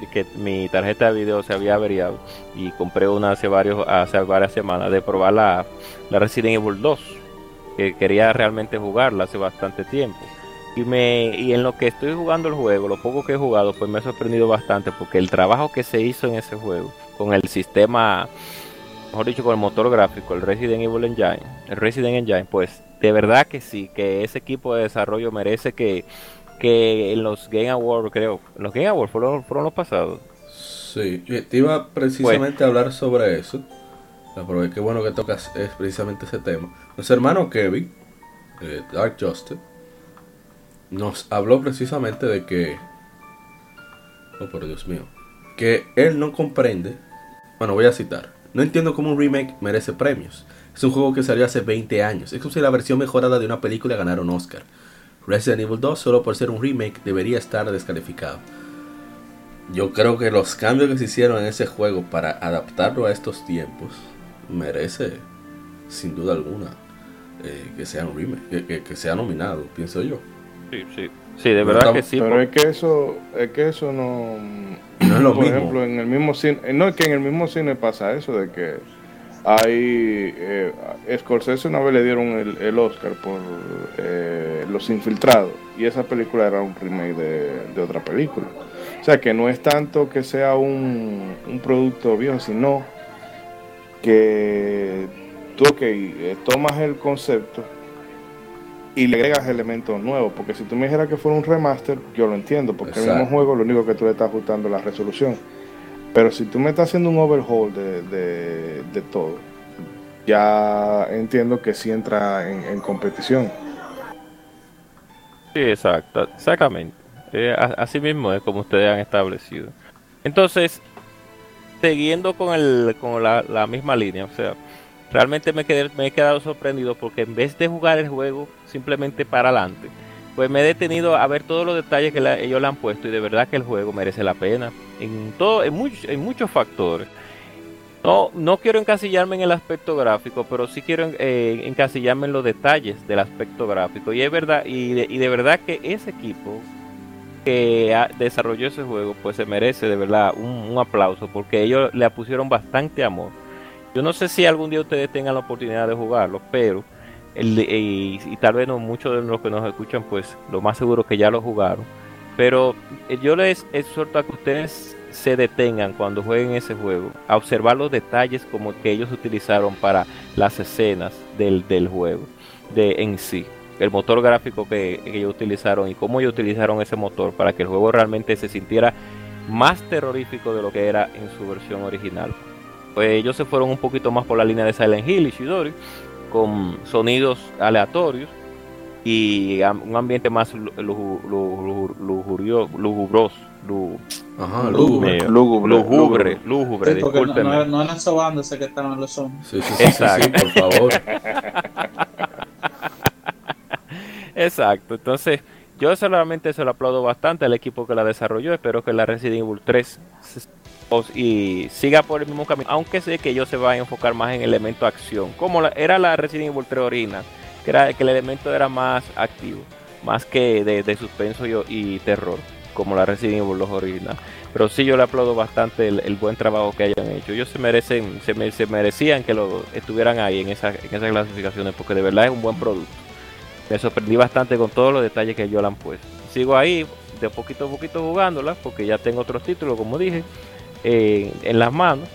de que mi tarjeta de video se había averiado y compré una hace varios hace varias semanas de probar la, la Resident Evil 2 que quería realmente jugarla hace bastante tiempo y me y en lo que estoy jugando el juego lo poco que he jugado pues me ha sorprendido bastante porque el trabajo que se hizo en ese juego con el sistema mejor dicho con el motor gráfico el Resident Evil Engine el Resident Engine pues de verdad que sí que ese equipo de desarrollo merece que que en los Game Awards creo en los Game Awards fueron, fueron los pasados Sí, te iba precisamente a hablar sobre eso. Pero qué bueno que tocas es precisamente ese tema. Nuestro hermano Kevin, eh, Dark Justice, nos habló precisamente de que. Oh, por Dios mío. Que él no comprende. Bueno, voy a citar. No entiendo cómo un remake merece premios. Es un juego que salió hace 20 años. Es como si la versión mejorada de una película ganara un Oscar. Resident Evil 2, solo por ser un remake, debería estar descalificado. Yo creo que los cambios que se hicieron en ese juego para adaptarlo a estos tiempos merece, sin duda alguna, eh, que sea un remake, que, que- que sea nominado, pienso yo. sí sí sí de Pero verdad que sí Pero por- es que eso, es que eso no, No es lo por mismo. ejemplo, en el mismo cine, eh, no es que en el mismo cine pasa eso de que hay, eh, Scorsese una vez le dieron el, el Oscar por eh, Los Infiltrados y esa película era un remake de, de otra película. O sea que no es tanto que sea un, un producto viejo, sino que tú, ok, eh, tomas el concepto y le agregas elementos nuevos. Porque si tú me dijeras que fuera un remaster, yo lo entiendo, porque el mismo Exacto. juego lo único que tú le estás ajustando es la resolución. Pero si tú me estás haciendo un overhaul de, de, de todo, ya entiendo que sí entra en, en competición. Sí, exacto, exactamente. Eh, así mismo es como ustedes han establecido. Entonces, siguiendo con, el, con la, la misma línea, o sea, realmente me, quedé, me he quedado sorprendido porque en vez de jugar el juego simplemente para adelante, pues me he detenido a ver todos los detalles que ellos le han puesto y de verdad que el juego merece la pena en, todo, en, much- en muchos factores. No, no quiero encasillarme en el aspecto gráfico, pero sí quiero eh, encasillarme en los detalles del aspecto gráfico. Y es verdad, y de, y de verdad que ese equipo que desarrolló ese juego, pues se merece de verdad un, un aplauso, porque ellos le pusieron bastante amor. Yo no sé si algún día ustedes tengan la oportunidad de jugarlo, pero y, y tal vez no muchos de los que nos escuchan, pues lo más seguro que ya lo jugaron. Pero eh, yo les exhorto a que ustedes se detengan cuando jueguen ese juego, a observar los detalles como que ellos utilizaron para las escenas del, del juego, de en sí, el motor gráfico que, que ellos utilizaron y cómo ellos utilizaron ese motor para que el juego realmente se sintiera más terrorífico de lo que era en su versión original. Pues ellos se fueron un poquito más por la línea de Silent Hill y Shidori, con sonidos aleatorios y un ambiente más lu- luju- lu- lujurio- lujubroso, lu- Ajá, lúgubre, lúgubre. Lúgubre, Sí, no, no, no eran sobándose que estaban los zombies. Sí, sí, sí, sí, sí, Exacto. por favor. Exacto, entonces yo solamente se lo aplaudo bastante al equipo que la desarrolló. Espero que la Resident Evil 3 se- os- y siga por el mismo camino, aunque sé que ellos se van a enfocar más en elemento acción, como la- era la Resident Evil 3 original, que, era, que el elemento era más activo, más que de, suspenso y, y terror, como la Resident Evil 2 original. Pero sí yo le aplaudo bastante el, el buen trabajo que hayan hecho. Ellos se merecen, se, se merecían que lo estuvieran ahí en, esa, en esas clasificaciones, porque de verdad es un buen producto me sorprendí bastante con todos los detalles que ellos le han puesto. Sigo ahí, de poquito a poquito jugándola, porque ya tengo otros títulos, como dije, eh, en las manos.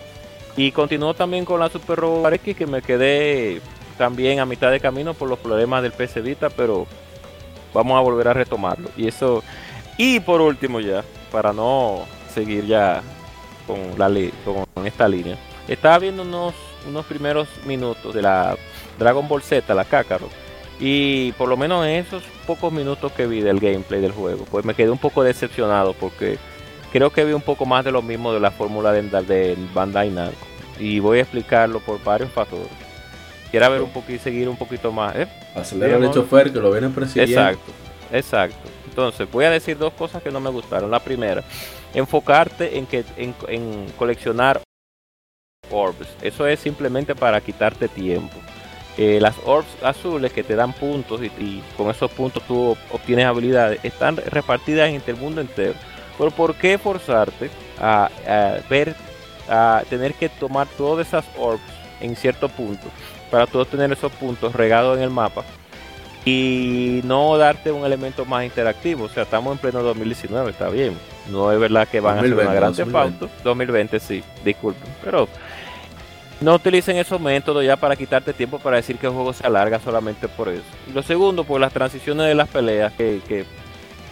Y continúo también con la Super Robot X, que me quedé también a mitad de camino por los problemas del PC Vita, pero vamos a volver a retomarlo. Y eso, y por último ya, para no seguir ya con, la, con esta línea, estaba viendo unos, unos primeros minutos de la Dragon Ball Z, la Kakarot. Y por lo menos en esos pocos minutos que vi del gameplay del juego, pues me quedé un poco decepcionado porque creo que vi un poco más de lo mismo de la fórmula del Bandai Namco. Y voy a explicarlo por varios factores. quiera ver un poquito seguir un poquito más. ¿eh? Acelera el chofer que lo viene persiguiendo. Exacto, exacto. Entonces, voy a decir dos cosas que no me gustaron. La primera, enfocarte en que en, en coleccionar orbs. Eso es simplemente para quitarte tiempo. Eh, las orbs azules que te dan puntos y, con esos puntos tú obtienes habilidades están repartidas en el mundo entero. Pero ¿por qué forzarte a, ver, a tener que tomar todas esas orbs en cierto punto para tú tener esos puntos regados en el mapa y no darte un elemento más interactivo? O sea, estamos en pleno 2019, está bien. No es verdad que van a hacer una gran 2020. 2020 sí, disculpen, pero no utilicen esos métodos ya para quitarte tiempo para decir que el juego se alarga solamente por eso. Y lo segundo, pues las transiciones de las peleas que,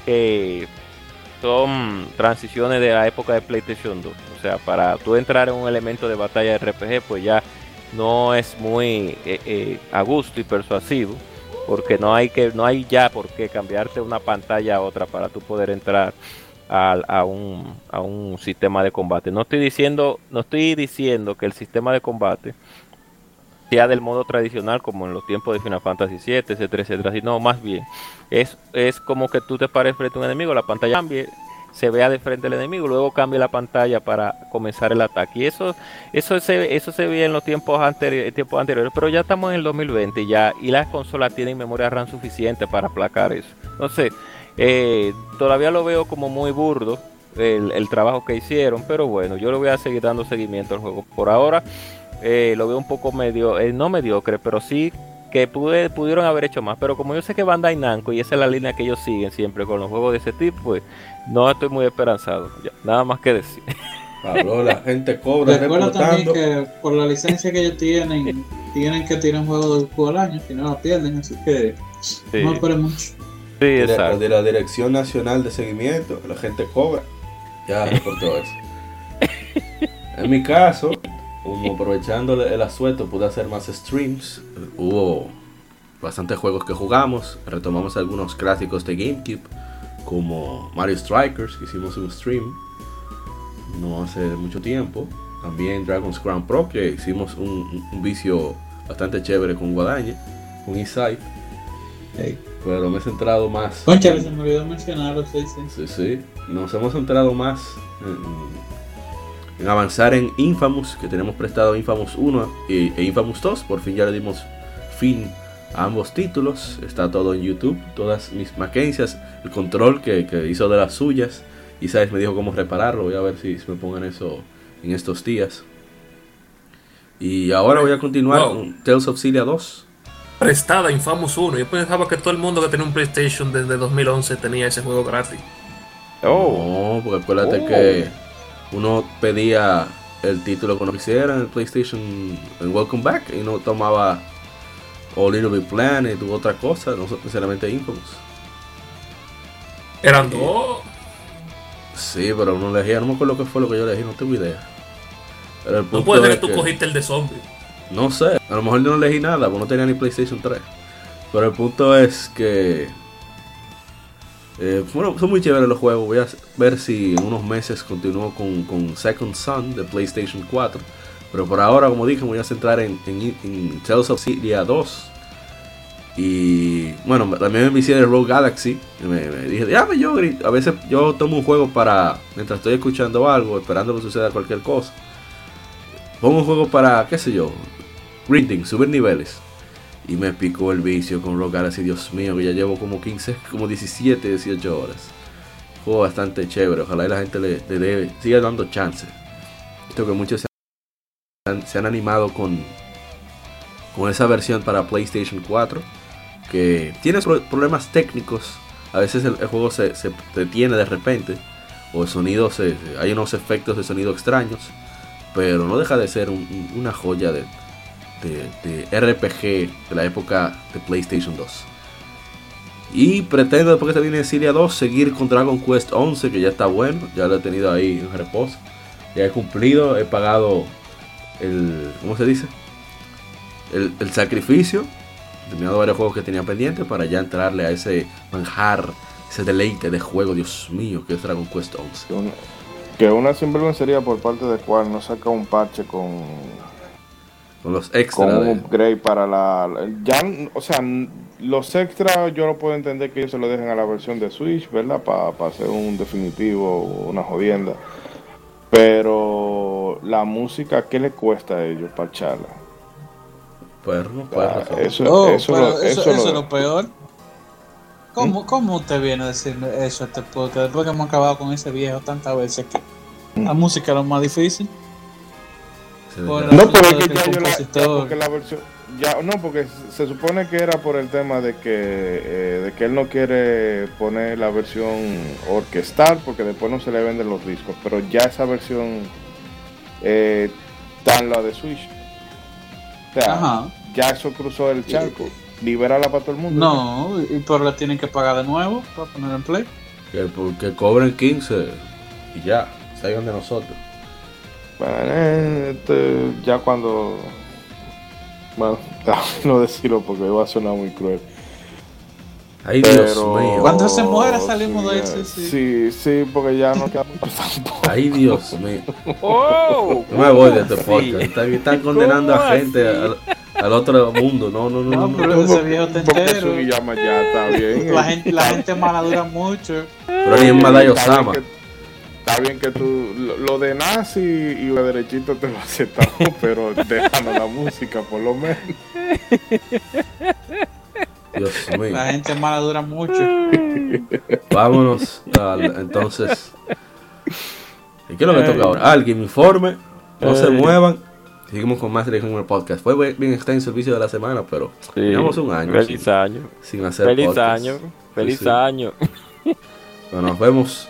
que, son transiciones de la época de PlayStation 2. O sea, para tú entrar en un elemento de batalla de RPG, pues ya no es muy eh, eh, a gusto y persuasivo, porque no hay que no hay ya por qué cambiarte una pantalla a otra para tú poder entrar a, un, a un sistema de combate. No estoy diciendo, no estoy diciendo que el sistema de combate sea del modo tradicional como en los tiempos de Final Fantasy VII, etcétera, etcétera, sino más bien es, es como que tú te pares frente a un enemigo, la pantalla cambie, se vea de frente al enemigo, luego cambia la pantalla para comenzar el ataque. Y eso, eso se, eso se veía en los tiempos anteriores, tiempos anteriores, pero ya estamos en el 2020 ya, y las consolas tienen memoria RAM suficiente para aplacar eso. Entonces, eh, todavía lo veo como muy burdo el, trabajo que hicieron, pero bueno, yo le voy a seguir dando seguimiento al juego. Por ahora eh, lo veo un poco medio, eh, no mediocre, pero sí que pude, pudieron haber hecho más. Pero como yo sé que Bandai Namco y esa es la línea que ellos siguen siempre con los juegos de ese tipo, pues no estoy muy esperanzado. nada más que decir. Pablo, la gente cobra. Recuerda también que por la licencia que ellos tienen, tienen que tirar un juego de juego al año, si no lo pierden, así que no esperen mucho de, la, Dirección Nacional de Seguimiento, la gente cobra. Ya por todo eso. En mi caso, como aprovechando el asueto, pude hacer más streams. Hubo bastantes juegos que jugamos. Retomamos algunos clásicos de GameCube, como Mario Strikers, que hicimos un stream no hace mucho tiempo. También Dragon's Crown Pro, que hicimos un, vicio bastante chévere con Guadaña, con Inside pero me he centrado más. Concha, se me olvidó mencionarlo, sí, sí. Sí, sí. Nos hemos centrado más en, avanzar en Infamous, que tenemos prestado Infamous 1 e, Infamous 2. Por fin ya le dimos fin a ambos títulos. Está todo en YouTube, todas mis Mackenzie's, el control que, hizo de las suyas. Y sabes, me dijo cómo repararlo. Voy a ver si me pongan eso en estos días. Y ahora voy a continuar con Tales of Cilia 2 prestada Infamous 1. Yo pensaba que todo el mundo que tenía un PlayStation desde 2011 tenía ese juego gratis. Oh. No, porque acuérdate que uno pedía el título cuando quisiera en el PlayStation en Welcome Back y no tomaba o Little Big Planet y otra cosa, no necesariamente Infamous. ¿Eran dos? Sí, pero uno elegía, no me acuerdo qué fue lo que yo elegí, no tengo idea. no puede ser que tú cogiste el de zombie. No sé, a lo mejor yo no elegí nada, porque no tenía ni PlayStation 3. Pero el punto es que. Eh, bueno, son muy chéveres los juegos. Voy a ver si en unos meses continúo con, Second Son de PlayStation 4. Pero por ahora, como dije, me voy a centrar en, en, Tales of Cilia 2. Y bueno, también me envicié de Rogue Galaxy. me, dije, ya yo a veces yo tomo un juego para mientras estoy escuchando algo, esperando que suceda cualquier cosa. Pongo un juego para, qué sé yo, grinding, subir niveles. Y me picó el vicio con Rock Galaxy, Dios mío, que ya llevo como 15, como 17, 18 horas. Juego bastante chévere, ojalá la gente le, le, siga dando chance. Esto que muchos se han, animado con, con esa versión para PlayStation 4, que tiene problemas técnicos. A veces el, juego se, se, detiene de repente, o el sonido se, hay unos efectos de sonido extraños, pero no deja de ser una joya de, de, RPG de la época de PlayStation 2. Y pretendo después que viene Siria 2 seguir con Dragon Quest 11 que ya está bueno, ya lo he tenido ahí en reposo. Ya he cumplido, he pagado el, ¿cómo se dice? El, el sacrificio. He terminado varios juegos que tenía pendientes para ya entrarle a ese manjar, ese deleite de juego, Dios mío, que es Dragon Quest 11. Que una sinvergüencería por parte de cual no saca un parche con Con los extras. Con un de- upgrade para la. Ya, o sea, los extras yo no puedo entender que ellos se lo dejen a la versión de Switch, ¿verdad? Para hacer un definitivo, una jodienda. Pero la música, ¿qué le cuesta a ellos pues, Ah, razón. eso, Oh, eso, pero lo- eso, eso eso lo- es lo peor. ¿Cómo, ¿Cómo usted viene a decirme eso a este podcast después que hemos acabado con ese viejo tantas veces que la música es lo más difícil? No, pero es asunto que ya yo la, ya porque la versión, ya, no, porque se supone que era por el tema de que, eh, de que él no quiere poner la versión orquestal porque después no se le venden los discos, pero ya esa versión eh, está en la de Switch. O sea, Ajá. ya eso cruzó el charco. Libérala para todo el mundo. No, y pero la tienen que pagar de nuevo para poner en play. Que, que cobren 15 y ya, salgan de nosotros. Bueno, este, ya cuando. Bueno, no decirlo porque va a sonar muy cruel. Ay, Dios mío. Cuando se muera salimos de ese, sí. Sí, sí, porque ya no queda mucho tampoco. Ay, Dios mío. ¡Oh! No me voy de este Sí. podcast. Están, están condenando a ¿Cómo gente al, al otro mundo. No, no, no. No, no, pero no. ese viejo Porque entero. Ya está bien. La gente, la gente mala dura mucho. Pero ni en bien Osama. que- Está bien que tú, lo, lo de nazi y lo de derechito te lo aceptamos, pero déjanos la música por lo menos. Dios mío. La gente mala dura mucho. Vámonos al- entonces. ¿Y qué es lo que toca ahora? Alguien informe. No se Ay. muevan. Seguimos con más de el podcast. Fue bien extenso el servicio de la semana, pero Sí. llevamos un año Feliz sin, año. sin hacer Feliz podcast. año. Feliz sí. año. Bueno, nos vemos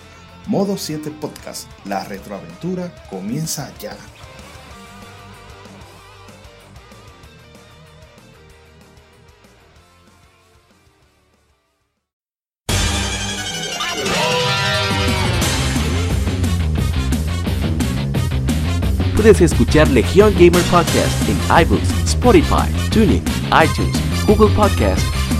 Modo 7 Podcast, la retroaventura comienza ya. Puedes escuchar Legión Gamer Podcast en iBooks, Spotify, TuneIn, iTunes, Google Podcast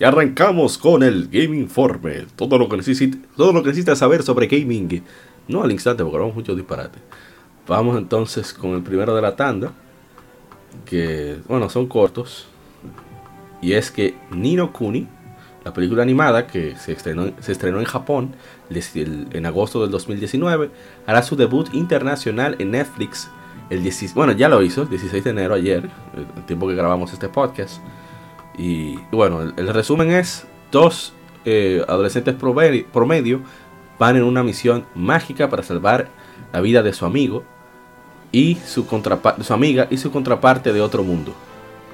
Y arrancamos con el Game Informe. Todo lo que necesitas, todo lo que necesitas saber sobre gaming. No al instante, porque hablamos mucho disparate. Vamos entonces con el primero de la tanda. Que, bueno, son cortos. Y es que Nino Kuni, la película animada que se estrenó, se estrenó en Japón en agosto del 2019, hará su debut internacional en Netflix. El 16 bueno, ya lo hizo, el 16 de enero ayer, el tiempo que grabamos este podcast. Y bueno, el, resumen es, dos eh, adolescentes promedio, van en una misión mágica para salvar la vida de su amigo y su, su amiga y su contraparte de otro mundo.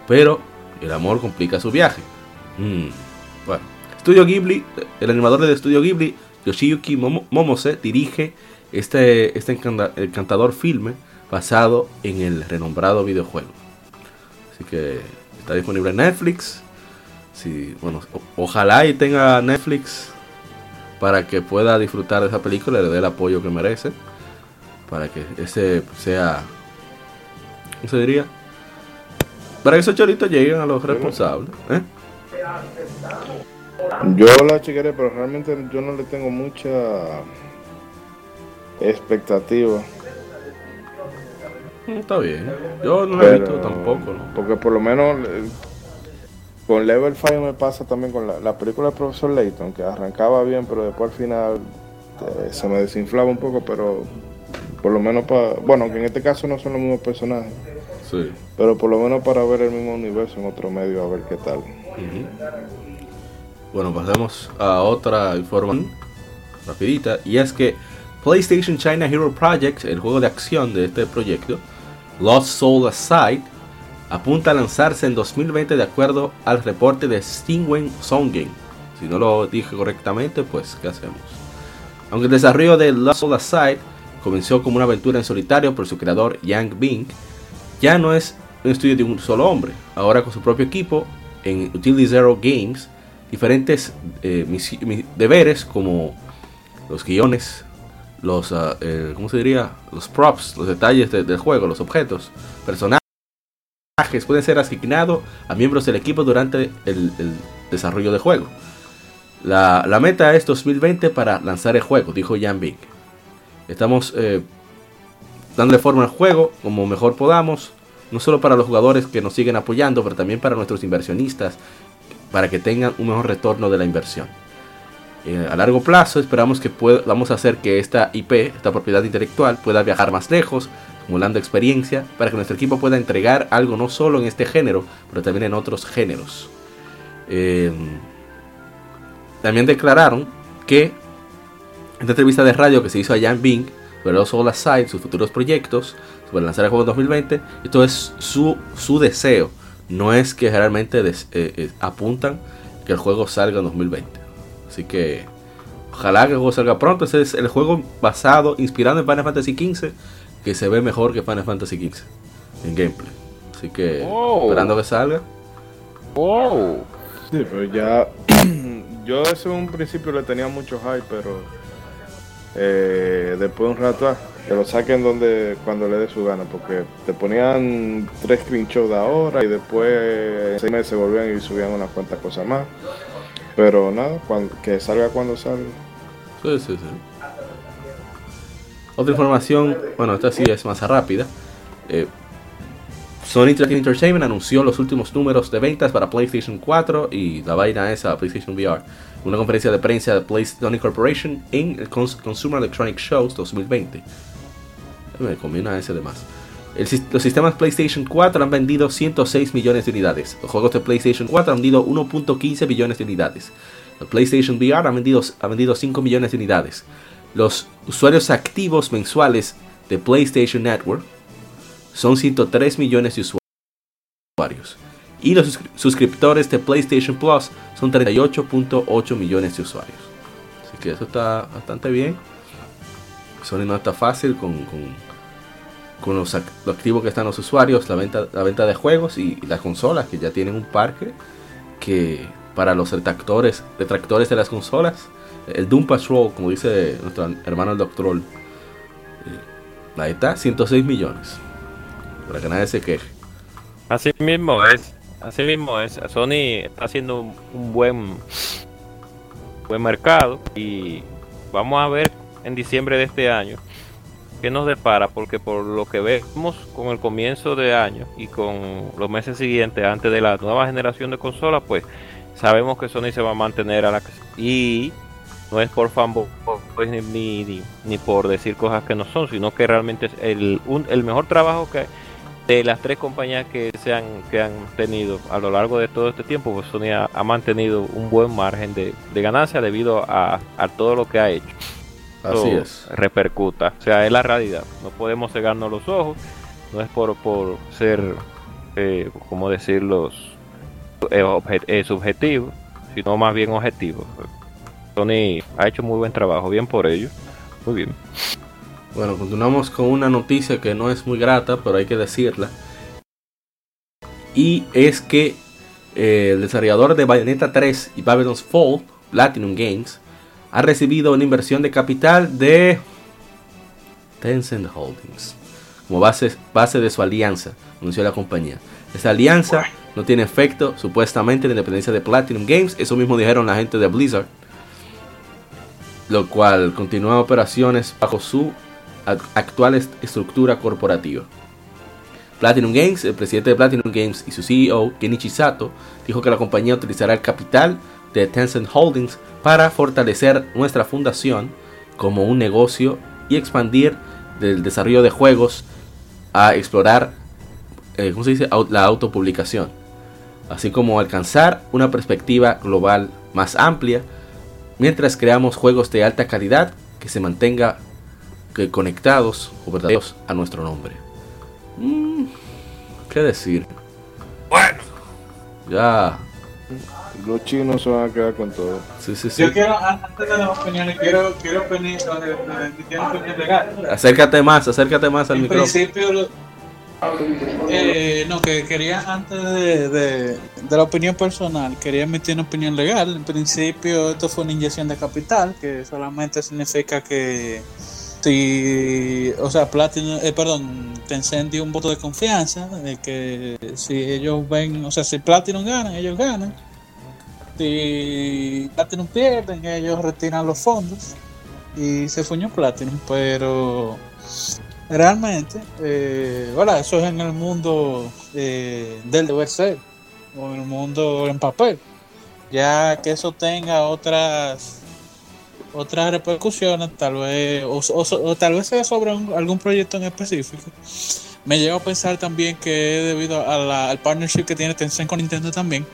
Pero el amor complica su viaje. Mm, Bueno, Studio Ghibli, el animador de Studio Ghibli, Yoshiyuki Momo- Momose, dirige este, este encanta- encantador filme basado en el renombrado videojuego. Así que está disponible en Netflix. Si, bueno, ojalá y tenga Netflix para que pueda disfrutar de esa película y le dé el apoyo que merece. Para que ese sea. ¿Cómo se diría? Para que esos choritos lleguen a los responsables. ¿eh? Yo la chequearé, pero realmente yo no le tengo mucha expectativa. Mm, está bien. Yo no lo he visto tampoco. Porque por lo menos con Level 5 me pasa también con la, película del profesor Layton, que arrancaba bien, pero después al final eh, se me desinflaba un poco, pero por lo menos para... Bueno, que en este caso no son los mismos personajes. Sí. Pero por lo menos para ver el mismo universo en otro medio, a ver qué tal. Bueno, pasemos a otra información rapidita, y es que PlayStation China Hero Project, el juego de acción de este proyecto, Lost Soul Aside, apunta a lanzarse en 2020 de acuerdo al reporte de Stingwen Songgame. Si no lo dije correctamente, pues ¿qué hacemos? Aunque el desarrollo de Lost Soul Aside comenzó como una aventura en solitario por su creador Yang Bing, ya no es un estudio de un solo hombre. Ahora con su propio equipo en Utility Zero Games, diferentes eh, deberes como los guiones, los, uh, ¿cómo se diría? Los props, los detalles del juego, los objetos, personajes pueden ser asignados a miembros del equipo durante el, desarrollo del juego. La, meta es 2020 para lanzar el juego, dijo Jan Bing. Estamos eh, dándole forma al juego como mejor podamos, no solo para los jugadores que nos siguen apoyando, pero también para nuestros inversionistas, para que tengan un mejor retorno de la inversión. Eh, a largo plazo esperamos que podamos hacer que esta IP, esta propiedad intelectual, pueda viajar más lejos, acumulando experiencia para que nuestro equipo pueda entregar algo no solo en este género, pero también en otros géneros. Eh, también declararon que esta entrevista de radio que se hizo a Jan Bing sobre los Soul Aside, sus futuros proyectos, sobre lanzar el juego en 2020, esto es su, su deseo, no es que realmente eh, apuntan que el juego salga en 2020. Así que ojalá que el juego salga pronto. Ese es el juego basado, inspirado en Final Fantasy XV, que se ve mejor que Final Fantasy XV en gameplay. Así que esperando que salga. Wow. Sí, pero ya. yo desde un principio le tenía mucho hype, pero eh, después de un rato ah, que lo saquen donde cuando le dé su gana, porque te ponían tres screenshots de ahora y después en seis meses volvían y subían unas cuantas cosas más. Pero nada, que salga cuando salga. Sí, sí, sí. Otra información, bueno, esta sí es más rápida. Eh, Sony Interactive Entertainment anunció los últimos números de ventas para PlayStation 4 y la vaina esa, PlayStation VR. Una conferencia de prensa de PlayStation Corporation en el Consumer Electronic Shows 2020. Me comí una de más. Los sistemas PlayStation 4 han vendido 106 millones de unidades. Los juegos de PlayStation 4 han vendido 1.15 billones de unidades. El PlayStation VR ha vendido, ha vendido 5 millones de unidades los usuarios activos mensuales de PlayStation Network son 103 millones de usuarios. Y los suscriptores de PlayStation Plus son 38.8 millones de usuarios. Así que eso está bastante bien. Sony no está fácil con, con, los, activos que están los usuarios, la venta, la venta de juegos y, las consolas que ya tienen un parque que para los detractores, detractores de las consolas el Doom Patrol, como dice nuestro hermano el Doctor, eh, ahí está, 106 millones. Para que nadie se queje. Así mismo es. Así mismo es. Sony está haciendo un, buen, buen mercado y vamos a ver en diciembre de este año qué nos depara, porque por lo que vemos con el comienzo de año y con los meses siguientes antes de la nueva generación de consolas, pues sabemos que Sony se va a mantener a la y no es por fanboy pues, ni, ni, por decir cosas que no son, sino que realmente es el, el mejor trabajo que de las tres compañías que se han, que han tenido a lo largo de todo este tiempo, pues Sony ha, mantenido un buen margen de, ganancia debido a, todo lo que ha hecho. Así es. Repercuta. O sea, es la realidad. No podemos cegarnos los ojos. No es por, por ser, eh, como decirlo, eh, subjetivo, sino más bien objetivo. Sony ha hecho muy buen trabajo, bien por ello. Muy bien. Bueno, continuamos con una noticia que no es muy grata, pero hay que decirla. Y es que eh, el desarrollador de Bayonetta 3 y Babylon's Fall, Platinum Games, ha recibido una inversión de capital de Tencent Holdings como base, base de su alianza, anunció la compañía. Esta alianza no tiene efecto supuestamente en la independencia de Platinum Games, eso mismo dijeron la gente de Blizzard, lo cual continúa operaciones bajo su actual estructura corporativa. Platinum Games, el presidente de Platinum Games y su CEO, Kenichi Sato, dijo que la compañía utilizará el capital de Tencent Holdings para fortalecer nuestra fundación como un negocio y expandir el desarrollo de juegos a explorar eh, ¿cómo se dice? la autopublicación, así como alcanzar una perspectiva global más amplia mientras creamos juegos de alta calidad que se mantenga conectados o verdaderos a nuestro nombre. Mm, ¿Qué decir? Bueno. Ya. Los chinos se van a quedar con todo. Sí, sí, sí. Yo quiero, antes de las opiniones, quiero, quiero opinar sobre la opinión legal. Acércate más, acércate más al en micrófono. principio, eh, no, que quería antes de, de, de, la opinión personal, quería emitir una opinión legal. En principio, esto fue una inyección de capital, que solamente significa que si, o sea, Platinum, eh, perdón, Tencent dio un voto de confianza de que si ellos ven, o sea, si Platinum ganan, ellos ganan. Si Platinum pierden, ellos retiran los fondos y se fuñó Platinum, pero realmente, eh, bueno, eso es en el mundo eh, del deber ser, o en el mundo en papel. Ya que eso tenga otras otras repercusiones, tal vez, o, tal vez sea sobre algún proyecto en específico. Me llevo a pensar también que debido al partnership que tiene Tencent con Nintendo también,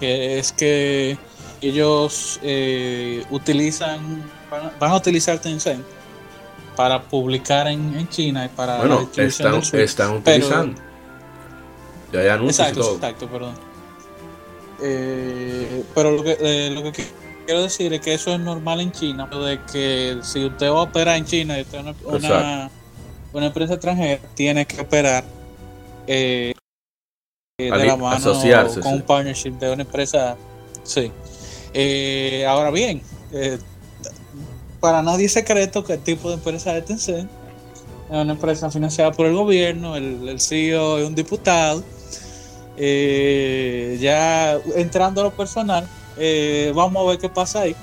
que es que ellos eh, utilizan, van, a utilizar Tencent para publicar en, China y para bueno, están, están utilizando. ya hay anuncios exacto, exacto, perdón. Eh, pero lo que, eh, lo que quiero decir es que eso es normal en China, de que si usted va a operar en China y usted es una, una, empresa extranjera, tiene que operar eh, de la mano asociarse, con un partnership de una empresa. Sí. Eh, ahora bien, eh, para nadie es secreto que el tipo de empresa es Tencent es una empresa financiada por el gobierno, el, el CEO es un diputado. ya entrando a lo personal, eh, vamos a ver qué pasa ahí.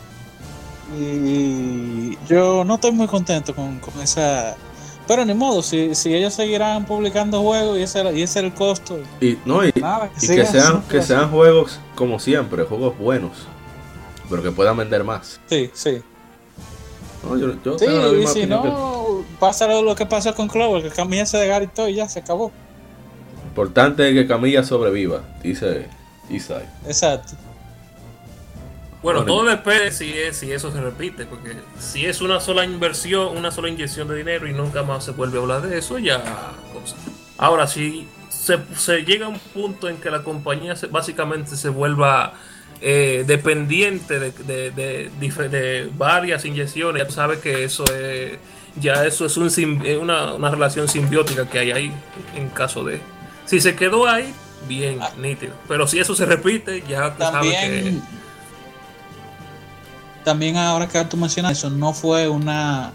Y yo no estoy muy contento con, esa. Pero ni modo, si, si ellos seguirán publicando juegos y ese, y ese era el costo. Y, no, y, que, sean, que sean juegos como siempre, juegos buenos, pero que puedan vender más. Sí, sí. No, yo, yo sí, y si no, pasa lo que pasa con Clover, que Camilla se de y ya se acabó. Importante es que Camilla sobreviva, dice Isai. Exacto. Bueno, todo depende si, es, si eso se repite, porque si es una sola inversión, una sola inyección de dinero y nunca más se vuelve a hablar de eso, ya cosa. Ahora, si se, llega a un punto en que la compañía básicamente se vuelva eh, dependiente de, de, varias inyecciones, ya sabes que eso es, ya eso es una, una relación simbiótica que hay ahí en caso de... Si se quedó ahí, bien, ah. nítido. Pero si eso se repite, ya tú sabes que también ahora que tú mencionas eso, no fue una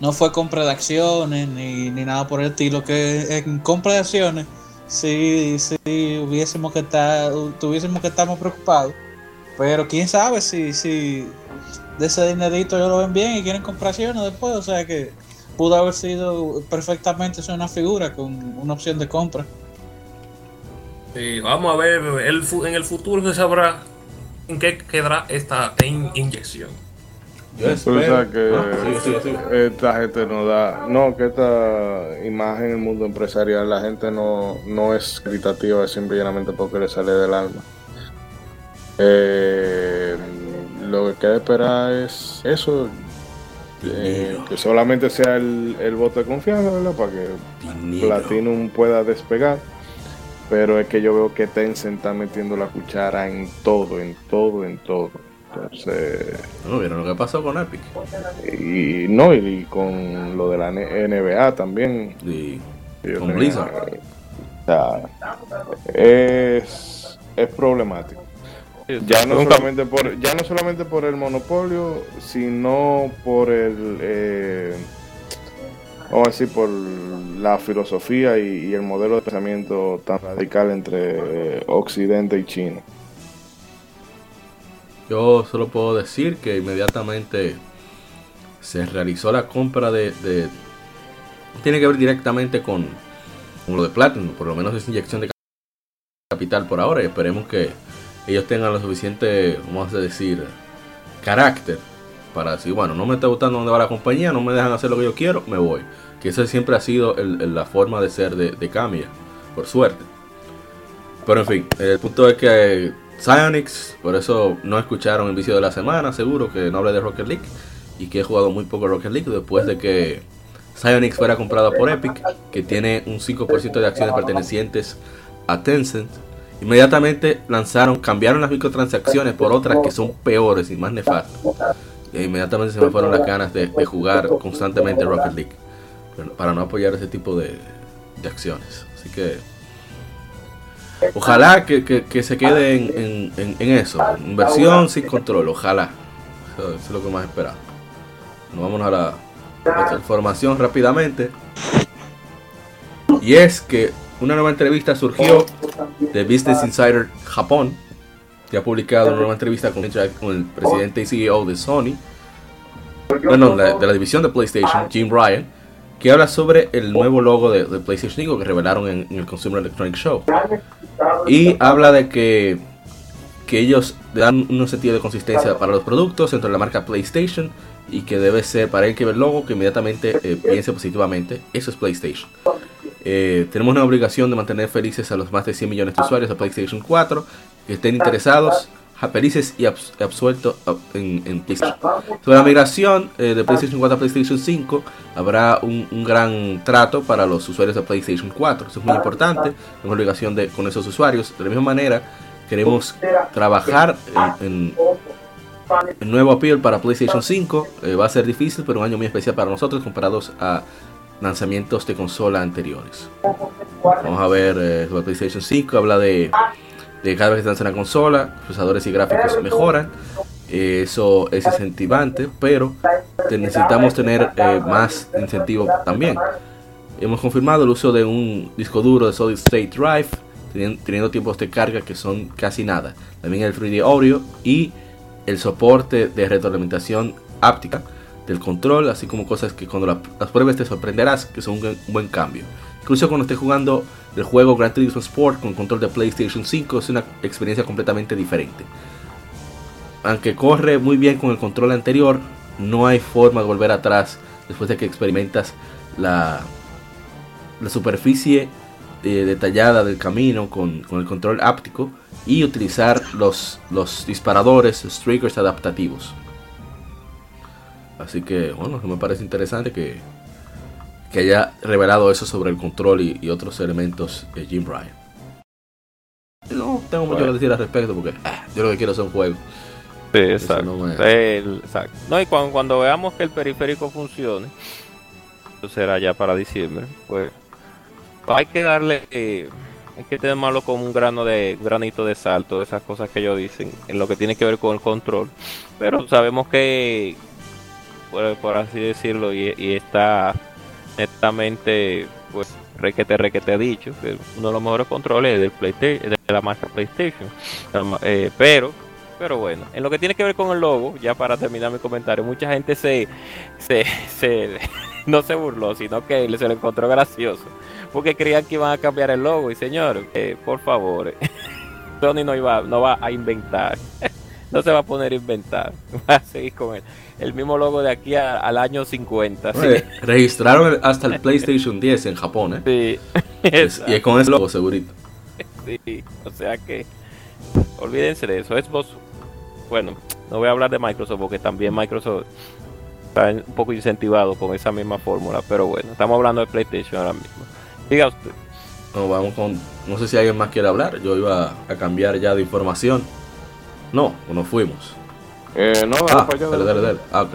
no fue compra de acciones ni, nada por el estilo, que en compra de acciones sí, sí hubiésemos que estar, tuviésemos que estar más preocupados. Pero quién sabe si, si de ese dinerito ellos lo ven bien y quieren comprar acciones después, o sea que pudo haber sido perfectamente una figura con una opción de compra. Sí, vamos a ver, el, en el futuro se sabrá en qué quedará esta inyección. Yo espero que ah, esta gente no da, no, que esta imagen en el mundo empresarial, la gente no, no es gritativa, es simplemente porque le sale del alma. Eh, lo que queda esperar es eso, eh, que solamente sea el, el voto de confianza, ¿verdad? Para que Platinum pueda despegar. Pero es que yo veo que Tencent está metiendo la cuchara en todo, en todo, en todo. Entonces. No, ¿vieron lo que pasó con Epic? Y no, y con lo de la NBA también. Y con Blizzard. O sea, es, es problemático. Ya no, solamente por, ya no solamente por el monopolio, sino por el, eh, vamos a decir, por la filosofía y, el modelo de pensamiento tan radical entre eh, Occidente y China. Yo solo puedo decir que inmediatamente se realizó la compra de... tiene que ver directamente con, con lo de Platinum, por lo menos esa inyección de capital por ahora y esperemos que ellos tengan lo suficiente, vamos a decir, carácter para decir, bueno, no me está gustando dónde va la compañía, no me dejan hacer lo que yo quiero, me voy. Que esa siempre ha sido la forma de ser de, de Kamiya, por suerte. Pero en fin, el punto es que Psyonix, por eso no escucharon el vicio de la semana, seguro que no hablé de Rocket League y que he jugado muy poco Rocket League después de que Psyonix fuera comprada por Epic, que tiene un 5% de acciones pertenecientes a Tencent Inmediatamente lanzaron, cambiaron las microtransacciones por otras que son peores y más nefastas. E inmediatamente se me fueron las ganas de, jugar constantemente Rocket League. Para no apoyar ese tipo de, acciones. Así que Ojalá que, se quede en, en, eso. Inversión sin control, ojalá. Eso, es lo que más esperamos. Nos vamos a la información rápidamente. Y es que una nueva entrevista surgió de Business Insider Japón, que ha publicado una nueva entrevista con, el presidente y CEO de Sony, bueno, de la división de PlayStation, Jim Ryan, que habla sobre el nuevo logo de, PlayStation 5 que revelaron en, el Consumer Electronic Show. Y habla de que, que ellos dan un sentido de consistencia para los productos dentro de la marca PlayStation y que debe ser para el que ve el logo que inmediatamente eh, piense positivamente. Eso es PlayStation. Eh, tenemos una obligación de mantener felices a los más de 100 millones de usuarios de PlayStation 4 que estén interesados, felices y absueltos en, PlayStation. Sobre la migración eh, de PlayStation 4 a PlayStation 5, habrá un, gran trato para los usuarios de PlayStation 4. Eso es muy importante, una obligación de, con esos usuarios. De la misma manera, queremos trabajar en, nuevo appeal para PlayStation 5. Eh, va a ser difícil, pero un año muy especial para nosotros comparados a lanzamientos de consola anteriores. Vamos a ver, eh, PlayStation 5 habla de, de cada vez que se lanza una consola, procesadores y gráficos mejoran. Eso es incentivante, pero necesitamos tener eh, más incentivo también. Hemos confirmado el uso de un disco duro de Solid State Drive, teniendo, tiempos de carga que son casi nada. También el 3D Audio y el soporte de retroalimentación áptica del control, así como cosas que cuando las pruebes te sorprenderás, que son un, buen cambio. Incluso cuando estés jugando el juego Gran Turismo Sport con control de PlayStation 5 es una experiencia completamente diferente. Aunque corre muy bien con el control anterior, no hay forma de volver atrás después de que experimentas la, la superficie eh, detallada del camino con, con, el control áptico y utilizar los, los disparadores, los triggers adaptativos. Así que, bueno, me parece interesante que, que haya revelado eso sobre el control y, otros elementos de Jim Ryan. No tengo mucho que decir al respecto porque ah, yo lo que quiero es un juego. Sí, exacto. No, y cuando, veamos que el periférico funcione, eso será ya para diciembre, pues hay que darle, eh, hay que tenerlo como un grano de granito de salto, esas cosas que ellos dicen, en lo que tiene que ver con el control. Pero sabemos que por, así decirlo, y, está netamente, pues, requete, requete dicho, que uno de los mejores controles del PlayStation, de la marca PlayStation. Eh, pero, pero bueno, en lo que tiene que ver con el logo, ya para terminar mi comentario, mucha gente se, se, se no se burló, sino que se lo encontró gracioso, porque creían que iban a cambiar el logo, y señor, eh, por favor, Sony no, iba, no va a inventar. no se va a poner a inventar. Va a seguir con él el mismo logo de aquí al año 50. Registraron hasta el PlayStation 10 en Japón, ¿eh? Sí. y es con ese logo, segurito. Sí, o sea que olvídense de eso. Xbox, bueno, no voy a hablar de Microsoft porque también Microsoft está un poco incentivado con esa misma fórmula, pero bueno, estamos hablando de PlayStation ahora mismo. Diga usted. No, vamos con, no sé si alguien más quiere hablar, yo iba a cambiar ya de información. No, nos fuimos. Eh, no, ah, dale, dale, dale. Ah,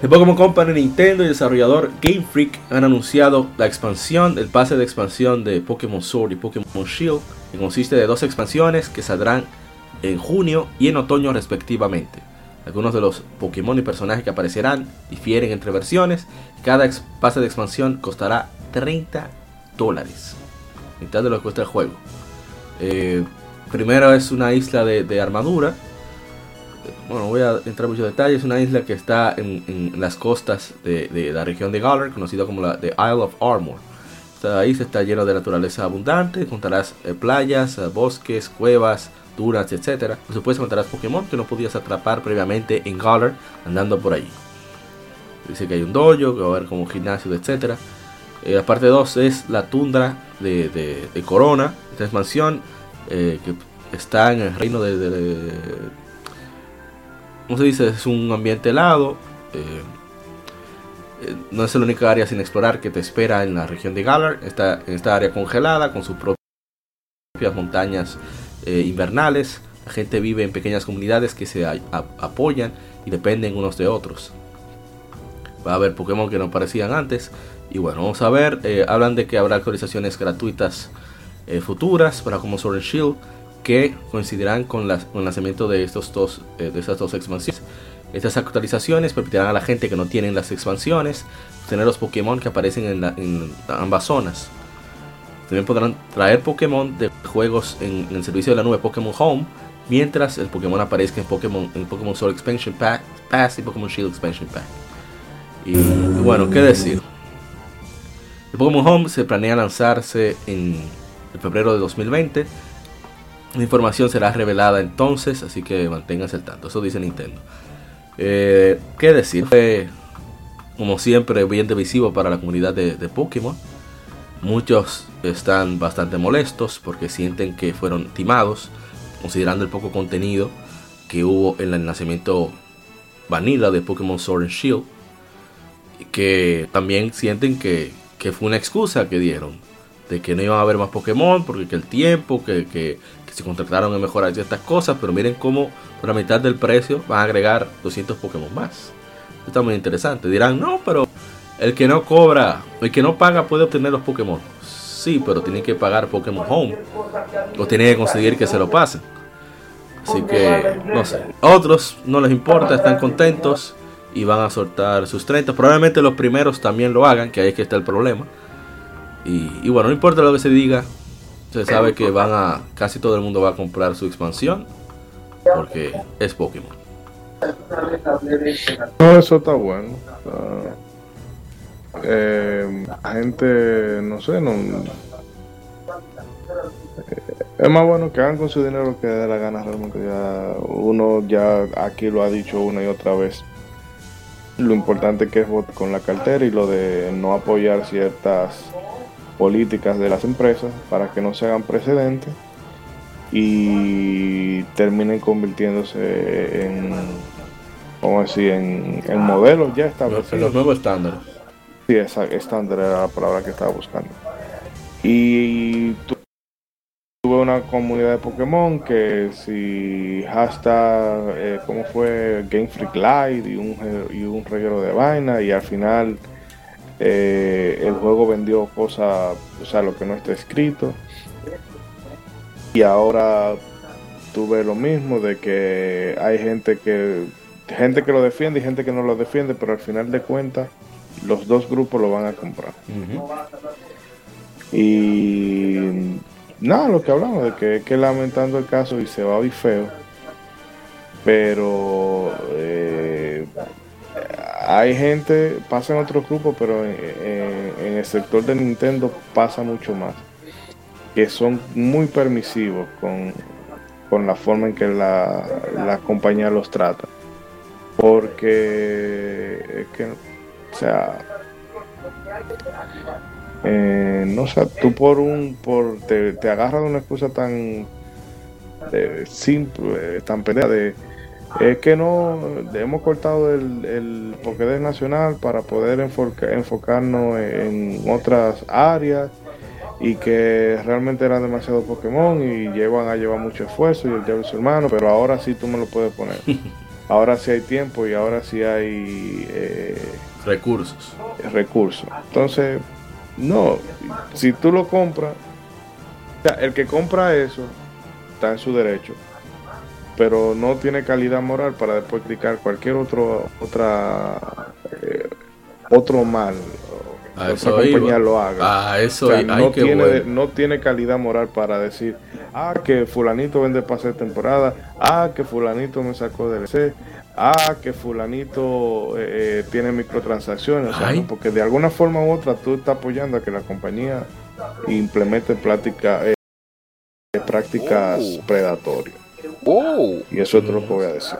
The Pokémon Company, Nintendo y desarrollador Game Freak han anunciado la expansión, el pase de expansión de Pokémon Sword y Pokémon Shield, que consiste de dos expansiones que saldrán en junio y en otoño respectivamente. Algunos de los Pokémon y personajes que aparecerán difieren entre versiones. Cada pase de expansión costará 30 dólares, mitad de lo que cuesta el juego. Eh, primero es una isla de armadura bueno, voy a entrar en muchos detalles, es una isla que está en, las costas de, la región de Galar, conocida como la de Isle of Armor. Esta isla está llena de naturaleza abundante, encontrarás eh, playas, eh, bosques, cuevas, dunas, etc. Por supuesto encontrarás Pokémon que no podías atrapar previamente en Galar andando por allí. Dice que hay un dojo, que va a haber como gimnasio, etc. Eh, la parte 2 es la tundra de, Corona, esta expansión que está en el reino de como se dice, es un ambiente helado. Eh, eh, no es la única área sin explorar que te espera en la región de Galar. Está en esta área congelada con sus propias montañas eh, invernales. La gente vive en pequeñas comunidades que se apoyan y dependen unos de otros. Va a haber Pokémon que no aparecían antes. Y bueno, vamos a ver. hablan de que habrá actualizaciones gratuitas futuras para como Sword and Shield que coincidirán con, el lanzamiento de, estos dos, eh, de estas dos expansiones. Estas actualizaciones permitirán a la gente que no tienen las expansiones tener los Pokémon que aparecen en, ambas zonas. También podrán traer Pokémon de juegos en, el servicio de la nube Pokémon Home mientras el Pokémon aparezca en Pokémon, en Pokémon Soul Expansion Pack, Pass y Pokémon Shield Expansion Pack. Y, bueno, ¿qué decir? El Pokémon Home se planea lanzarse en febrero de 2020 la información será revelada entonces, así que manténganse al tanto. Eso dice Nintendo. Eh, ¿Qué decir? Fue, como siempre, bien divisivo para la comunidad de, Pokémon. Muchos están bastante molestos porque sienten que fueron timados, considerando el poco contenido que hubo en el nacimiento vanilla de Pokémon Sword and Shield. Que también sienten que, fue una excusa que dieron de que no iban a haber más Pokémon porque que el tiempo, que, que, se contrataron en mejorar ciertas cosas, pero miren cómo por la mitad del precio van a agregar 200 Pokémon más. Está muy interesante. Dirán, no, pero el que no cobra, el que no paga puede obtener los Pokémon. Sí, pero tiene que pagar Pokémon Home. O tiene que conseguir que se lo pasen. Así que, no sé. otros no les importa, están contentos y van a soltar sus 30. Probablemente los primeros también lo hagan, que ahí es que está el problema. Y bueno, no importa lo que se diga, se sabe que van a casi todo el mundo va a comprar su expansión porque es Pokémon. No, eso está bueno. Eh, gente, no sé, no. es más bueno que hagan con su dinero que dé la gana realmente. Ya, uno ya aquí lo ha dicho una y otra vez. Lo importante que es con la cartera y lo de no apoyar ciertas políticas de las empresas para que no se hagan precedentes y terminen convirtiéndose en, ¿cómo decir? en, en modelos ya establecidos. En los nuevos estándares. Sí, esa estándar era la palabra que estaba buscando. Y tuve una comunidad de Pokémon que si hasta eh, ¿cómo fue? Game Freak Light y un, y un reguero de vaina y al final eh, el juego vendió cosas, o sea, lo que no está escrito. Y ahora tuve lo mismo de que hay gente que gente que lo defiende y gente que no lo defiende, pero al final de cuentas los dos grupos lo van a comprar. Y nada, lo que hablamos de que, que lamentando el caso y se va a feo, pero eh, hay gente, pasa en otros grupos, pero en, el sector de Nintendo pasa mucho más. Que son muy permisivos con, la forma en que la, la compañía los trata. Porque es que, o sea, eh, no sé, tú por un, por, te, te agarras de una excusa tan eh, simple, tan pelea de es que no hemos cortado el, el Pokédex nacional para poder enfocarnos en otras áreas y que realmente eran demasiado Pokémon y llevan a llevar mucho esfuerzo y el diablo su hermano, pero ahora sí tú me lo puedes poner. Ahora sí hay tiempo y ahora sí hay eh, recursos. Recursos. Entonces, no, si tú lo compras, o sea, el que compra eso está en su derecho, pero no tiene calidad moral para después criticar cualquier otro otra eh, otro mal a otra compañía lo haga. eso no, tiene, no tiene calidad moral para decir, ah, que fulanito vende pase de temporada, ah, que fulanito me sacó DLC, ah, que fulanito eh, eh, tiene microtransacciones, porque de alguna forma u otra tú estás apoyando a que la compañía implemente práctica, eh, prácticas oh. predatorias. Oh. Y eso es todo lo que voy a decir.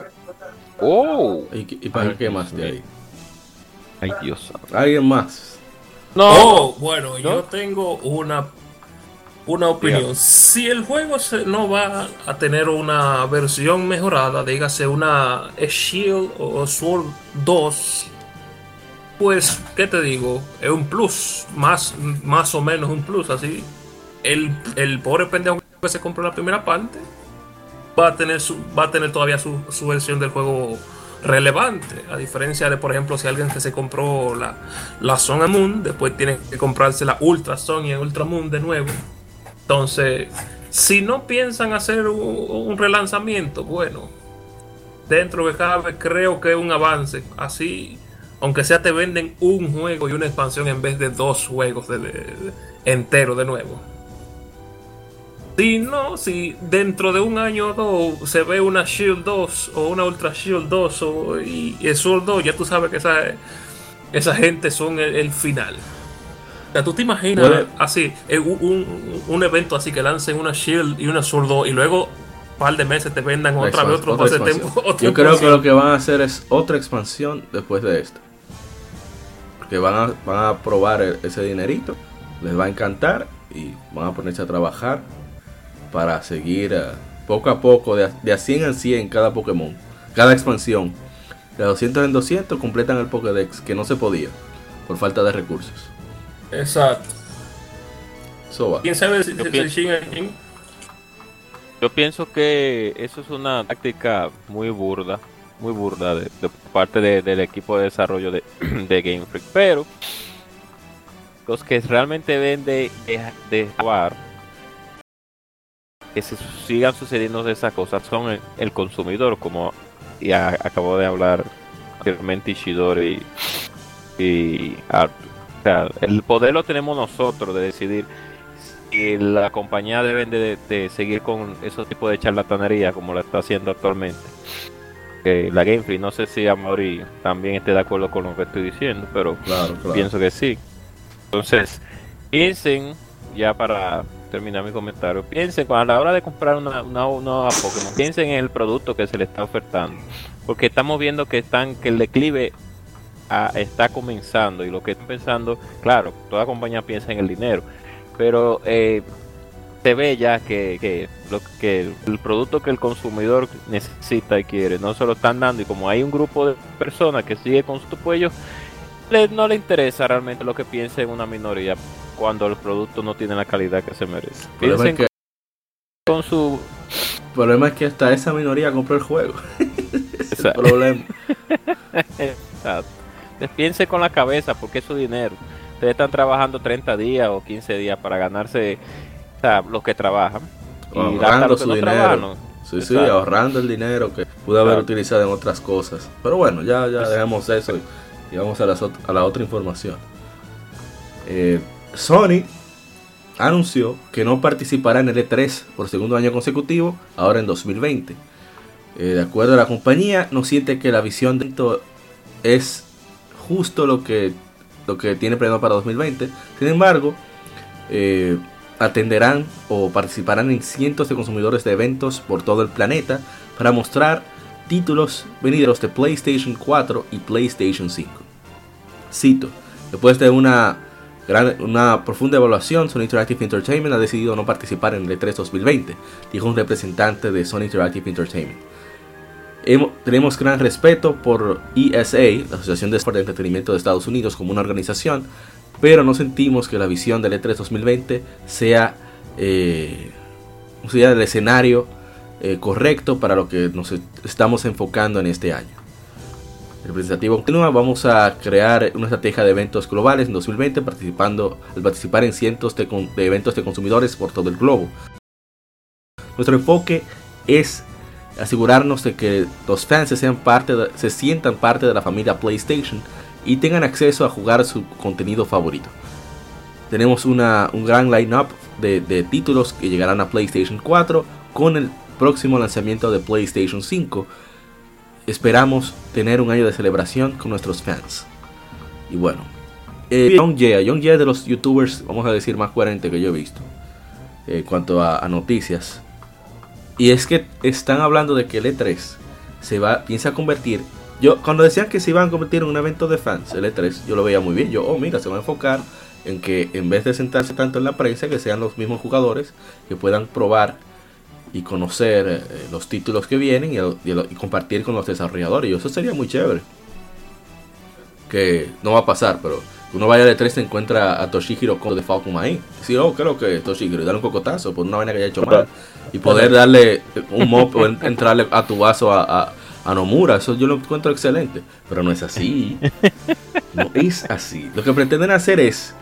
Oh. ¿Y, para qué más de ahí? Ay, Dios. ¿Alguien más? No, oh, bueno, yo tengo una una opinión. Si el juego no va a tener una versión mejorada, dígase una Shield o Sword 2, pues, ¿qué te digo? Es un plus, más, más o menos un plus, así. El, el pobre pendejo que se compró la primera parte va a tener, su, va a tener todavía su, su versión del juego relevante. A diferencia de, por ejemplo, si alguien que se compró la, la Sun Moon, después tiene que comprarse la Ultra Sun y Ultra Moon de nuevo. Entonces, si no piensan hacer un, relanzamiento, bueno, dentro de cada vez creo que es un avance. Así, aunque sea te venden un juego y una expansión en vez de dos juegos de, entero de nuevo. Si no, si dentro de un año o dos se ve una Shield 2 o una Ultra Shield 2 o, y, el Sword 2, ya tú sabes que esa, esa gente son el final sea, tú te imaginas así, un, un, evento así que lancen una Shield y una Sword y luego un par de meses te vendan otra vez otro pase tiempo. Yo creo que lo que van a hacer es otra expansión después de esto. Porque van a, van a probar e, ese dinerito, les va a encantar y van a ponerse a trabajar para seguir eh, poco a poco, de, de a 100 en 100 cada Pokémon, cada expansión. De 200 en 200 completan el Pokédex, que no se podía por falta de recursos. Exacto. ¿Quién sabe si, yo, pienso, yo pienso que eso es una táctica muy burda, muy burda de, parte del equipo de desarrollo de, Game Freak. Pero los que realmente deben de, de, jugar que se sigan sucediendo esas cosas son el, consumidor, como ya acabo de hablar anteriormente Ishidori y, y sea, el poder lo tenemos nosotros de decidir si la compañía debe de, seguir con esos tipos de charlatanería como lo está haciendo actualmente. la Game Freak, no sé si Amaury también esté de acuerdo con lo que estoy diciendo, pero pienso que sí. Entonces, piensen, ya para terminar mi comentario, piensen a la hora de comprar una, una, una Pokémon, piensen en el producto que se le está ofertando. Porque estamos viendo que están que el declive está comenzando. Y lo que está pensando, claro, toda compañía piensa en el dinero, pero eh, se ve ya que, lo, que el producto que el consumidor necesita y quiere no se lo están dando. Y como hay un grupo de personas que sigue con su cuello, no le interesa realmente lo que piense en una minoría cuando el producto no tiene la calidad que se merece. Piensen que... con su... El problema es que hasta esa minoría compró el juego. es el problema. Exacto piense con la cabeza porque es su dinero. Ustedes están trabajando 30 días o 15 días para ganarse los que trabajan. Y ahorrando su dinero. Sí, sí, ahorrando el dinero que pudo haber utilizado en otras cosas. Pero bueno, ya, ya dejamos eso y, vamos a, a, la otra información. Eh, Sony anunció que no participará en el E3 por segundo año consecutivo, ahora en 2020. Eh, de acuerdo a la compañía, no siente que la visión de esto es justo lo que, lo que tiene planeado para 2020. Sin embargo, eh, atenderán o participarán en cientos de consumidores de eventos por todo el planeta para mostrar títulos venidos de PlayStation 4 y PlayStation 5. Cito, después de una, una profunda evaluación, Sony Interactive Entertainment ha decidido no participar en el E3 2020, dijo un representante de Sony Interactive Entertainment tenemos gran respeto por ESA, la Asociación de Sport de Entretenimiento de Estados Unidos, como una organización, pero no sentimos que la visión del E3 2020 sea, eh, sea el escenario eh, correcto para lo que nos estamos enfocando en este año. Representativo continúa, vamos a crear una estrategia de eventos globales en 2020 participando, al participar en cientos de, eventos de consumidores por todo el globo. Nuestro enfoque es asegurarnos de que los fans se, sean parte se sientan parte de la familia PlayStation y tengan acceso a jugar su contenido favorito. Tenemos una, un gran line-up de, títulos que llegarán a PlayStation 4 con el próximo lanzamiento de PlayStation 5. Esperamos tener un año de celebración con nuestros fans. Y bueno, eh, Young Jay, Young Jay de los youtubers, vamos a decir, más coherente que yo he visto eh, en cuanto a, a noticias. Y es que están hablando de que el E3 se va, piensa convertir. Yo, cuando decían que se iban a convertir en un evento de fans, el E3, yo lo veía muy bien. Yo, oh, mira, se va a enfocar en que en vez de sentarse tanto en la prensa, que sean los mismos jugadores que puedan probar y conocer eh, los títulos que vienen y, y, y, compartir con los desarrolladores. Y eso sería muy chévere. Que no va a pasar, pero uno vaya de 3 se encuentra a Toshihiro Kondo de Falcon ahí. Sí, oh, creo que Toshihiro, y darle un cocotazo por una vaina que haya hecho mal. Y poder darle un mop o entrarle a tu vaso a, a, a, Nomura. Eso yo lo encuentro excelente. Pero no es así. No es así. Lo que pretenden hacer es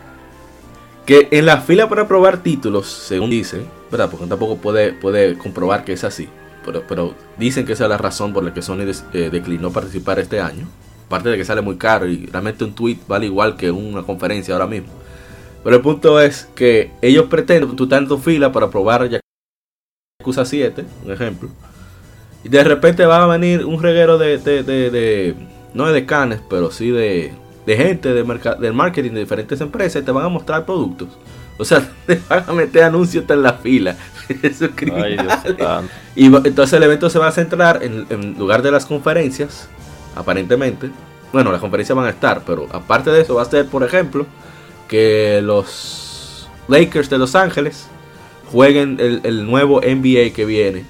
que en la fila para probar títulos, según dicen, ¿verdad? Porque tampoco puede, puede comprobar que es así. Pero, dicen que esa es la razón por la que Sony eh, declinó participar este año. Aparte de que sale muy caro y realmente un tweet vale igual que una conferencia ahora mismo. Pero el punto es que ellos pretenden, tú estás en tu fila para probar Yakuza 7, un ejemplo. Y de repente va a venir un reguero de, de, de no de canes, pero sí de, de gente de del marketing de diferentes empresas y te van a mostrar productos. O sea, te van a meter anuncios en la fila. Eso y entonces el evento se va a centrar en, en lugar de las conferencias aparentemente. Bueno, las conferencias van a estar, pero aparte de eso va a ser, por ejemplo, que los Lakers de Los Ángeles jueguen el, el nuevo NBA que viene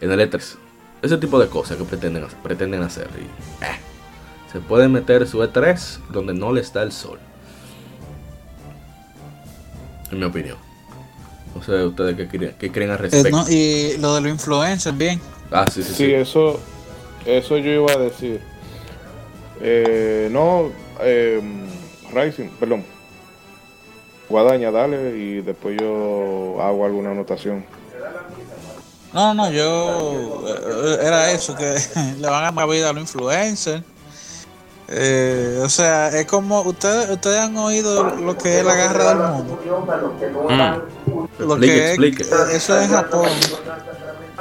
en el E3. Ese tipo de cosas que pretenden, pretenden hacer. Y, eh, se pueden meter su E3 donde no le está el sol. En mi opinión. No sé ustedes qué creen, qué creen al respecto. Eh, no, y lo de los influencers, bien. Ah, sí, sí, sí. Sí, eso, eso yo iba a decir. Eh, no, eh, Rising, perdón. Guadaña, dale y después yo hago alguna anotación. No, no, yo. eh, Era eso, que le van a dar vida a los influencers. Eh, o sea, es como. Ustedes, ustedes han oído lo que es la garra del mundo. Mm. Lo Explique, que explique. Es, eso es en Japón.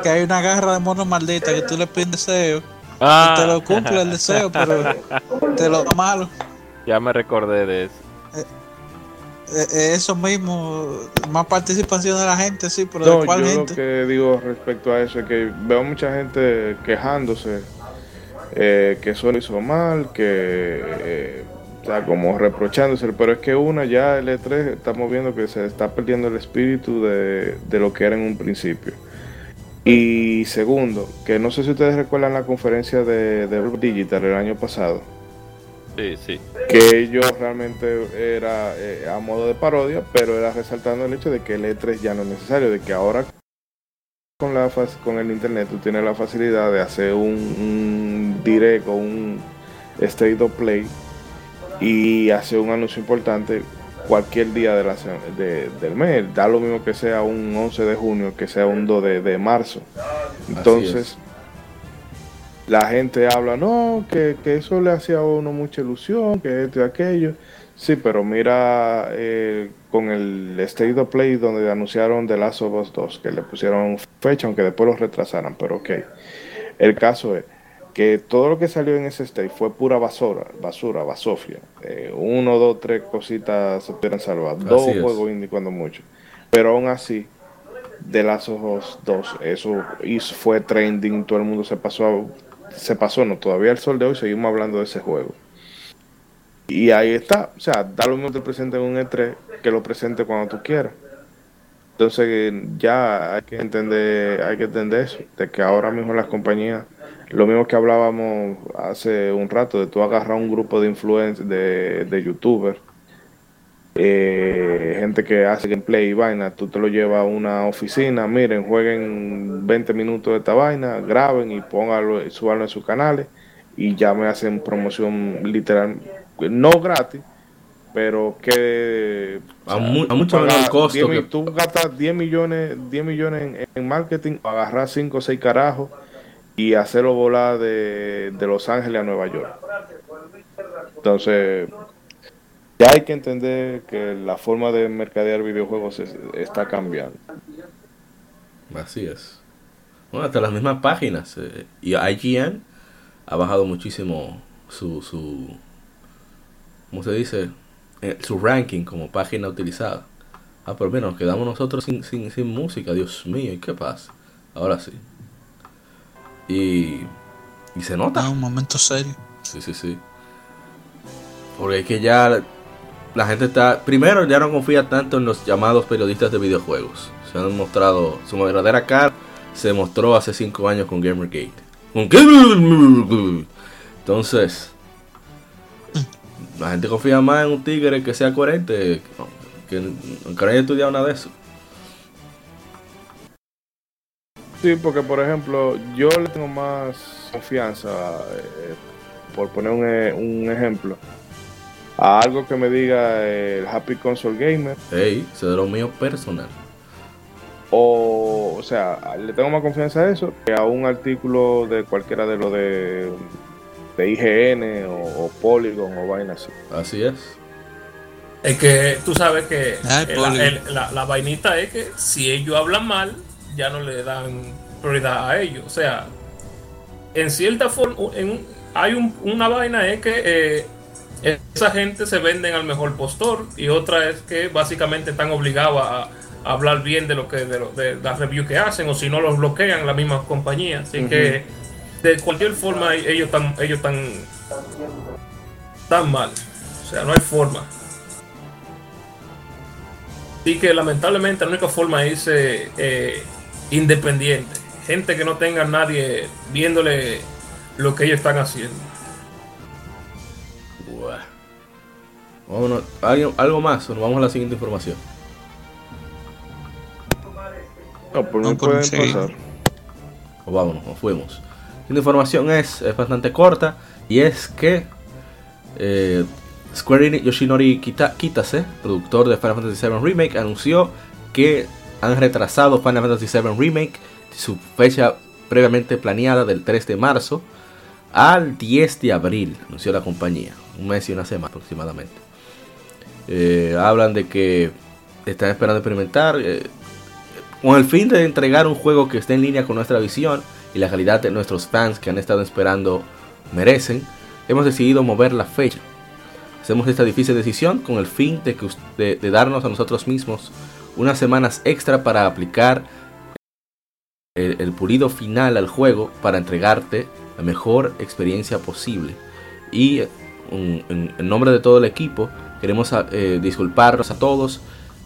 Que hay una garra de mono maldita que tú le pides deseo. Ah. Y te lo cumple el deseo, pero te lo da malo. Ya me recordé de eso. Eh, eh, Eso mismo, más participación de la gente, sí, pero No, ¿de cuál yo gente? lo que digo respecto a eso es que veo mucha gente quejándose eh, que eso lo hizo mal, que eh, o sea, como reprochándose, pero es que una ya el E3 estamos viendo que se está perdiendo el espíritu de, de lo que era en un principio. Y segundo, que no sé si ustedes recuerdan la conferencia de, de Digital el año pasado, Sí, sí. que ellos realmente era eh, a modo de parodia, pero era resaltando el hecho de que el E3 ya no es necesario, de que ahora con la con el internet tú tienes la facilidad de hacer un, un direct o un state of play y hacer un anuncio importante cualquier día de la, se- de- del mes. Da lo mismo que sea un 11 de junio, que sea un 2 de, de marzo. Entonces, la gente habla, no, que, que eso le hacía a uno mucha ilusión, que esto y aquello. Sí, pero mira eh, con el State of Play donde anunciaron The Last of Us 2, que le pusieron fecha, aunque después lo retrasaran, pero ok. El caso es que todo lo que salió en ese state fue pura basura, basura, basofia. Eh, uno, dos, tres cositas se pudieran salvar. Dos es. juegos indie cuando mucho. Pero aún así, The Last of Us 2, eso hizo, fue trending, todo el mundo se pasó, a- se pasó, no, todavía el sol de hoy seguimos hablando de ese juego. Y ahí está, o sea, da lo mismo que te presenten un E3 que lo presente cuando tú quieras. Entonces ya hay que entender, hay que entender eso, de que ahora mismo las compañías, lo mismo que hablábamos hace un rato, de tú agarrar un grupo de influencers, de, de youtubers, eh, gente que hace gameplay y vaina, tú te lo llevas a una oficina, miren, jueguen 20 minutos de esta vaina, graben y pónganlo, subanlo en sus canales y ya me hacen promoción literal, no gratis, pero que a, mucho menor costo. que... Tú gastas 10 millones, 10 millones en, marketing, agarrar 5 o 6 carajos y hacerlo volar de, de Los Ángeles a Nueva York. Entonces, ya hay que entender que la forma de mercadear videojuegos está cambiando. Así es. Bueno, hasta las mismas páginas. Eh, y IGN ha bajado muchísimo su, su ¿cómo se dice? Eh, su ranking como página utilizada. Ah, pero mira, nos quedamos nosotros sin, sin, sin música, Dios mío, ¿y qué pasa? Ahora sí. Y, y se nota. Ah, un momento serio. Sí, sí, sí. Porque es que ya la gente está. Primero, ya no confía tanto en los llamados periodistas de videojuegos. Se han mostrado. Su verdadera cara se mostró hace 5 años con Gamergate. Entonces, la gente confía más en un tigre que sea coherente que nunca haya estudiado nada de eso. Sí, porque por ejemplo, yo le tengo más confianza, eh, por poner un, eh, un ejemplo, a algo que me diga el Happy Console Gamer. Hey, eso de lo mío personal. O, o sea, le tengo más confianza a eso que a un artículo de cualquiera de lo de, de IGN o, Polygon o vaina así. Así es. Es que tú sabes que la, la, vainita es que si ellos hablan mal, ya no le dan prioridad a ellos. O sea, en cierta forma, en, hay una vaina es que eh, esa gente se venden al mejor postor y otra es que básicamente están obligados a, hablar bien de lo que de, de las reviews que hacen o si no los bloquean las mismas compañías así que de cualquier forma ellos están ellos están tan mal o sea no hay forma así que lamentablemente la única forma es eh, independiente gente que no tenga nadie viéndole lo que ellos están haciendo Vámonos, ¿algo, algo más o nos vamos a la siguiente información. No, por no, pueden pasar. O vámonos, nos fuimos. La información es, es bastante corta y es que eh, Square Enix Yoshinori Kitase, productor de Final Fantasy VII Remake, anunció que han retrasado Final Fantasy VII Remake su fecha previamente planeada del 3 de marzo al 10 de abril, anunció la compañía, un mes y una semana aproximadamente. Eh, hablan de que están esperando experimentar eh, con el fin de entregar un juego que esté en línea con nuestra visión y la calidad de nuestros fans que han estado esperando merecen. Hemos decidido mover la fecha. Hacemos esta difícil decisión con el fin de, que, de darnos a nosotros mismos unas semanas extra para aplicar el, pulido final al juego para entregarte la mejor experiencia posible. Y en, en nombre de todo el equipo, Queremos eh, disculparnos a todos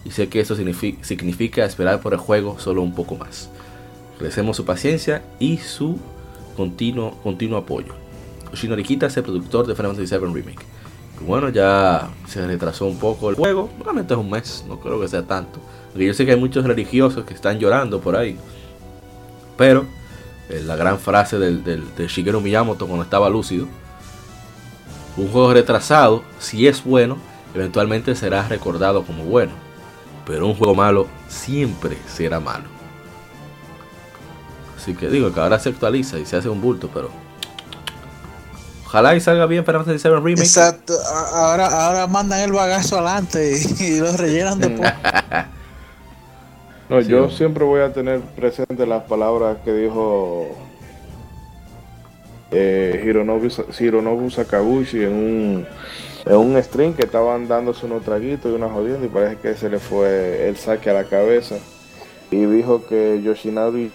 y sé que eso significa, esperar por el juego solo un poco más. Agradecemos su paciencia y su continuo, continuo apoyo. Yoshinori Kitase, productor de Final Fantasy VII Remake. bueno, ya se retrasó un poco el juego. Normalmente es un mes, no creo que sea tanto. Porque yo sé que hay muchos religiosos que están llorando por ahí. Pero eh, la gran frase del, de Shigeru Miyamoto cuando estaba lúcido. Un juego retrasado, si es bueno, eventualmente será recordado como bueno, pero un juego malo siempre será malo. Así que digo que ahora se actualiza y se hace un bulto, pero ojalá y salga bien para Fantasy VII Remake. Exacto, ahora, ahora mandan el bagazo adelante y, lo rellenan después. no, yo siempre voy a tener presente las palabras que dijo eh, Hironobu, Hironobu Sakaguchi en un en un stream que estaban dándose unos traguitos y una jodiendo y parece que se le fue el saque a la cabeza y dijo que Yoshinari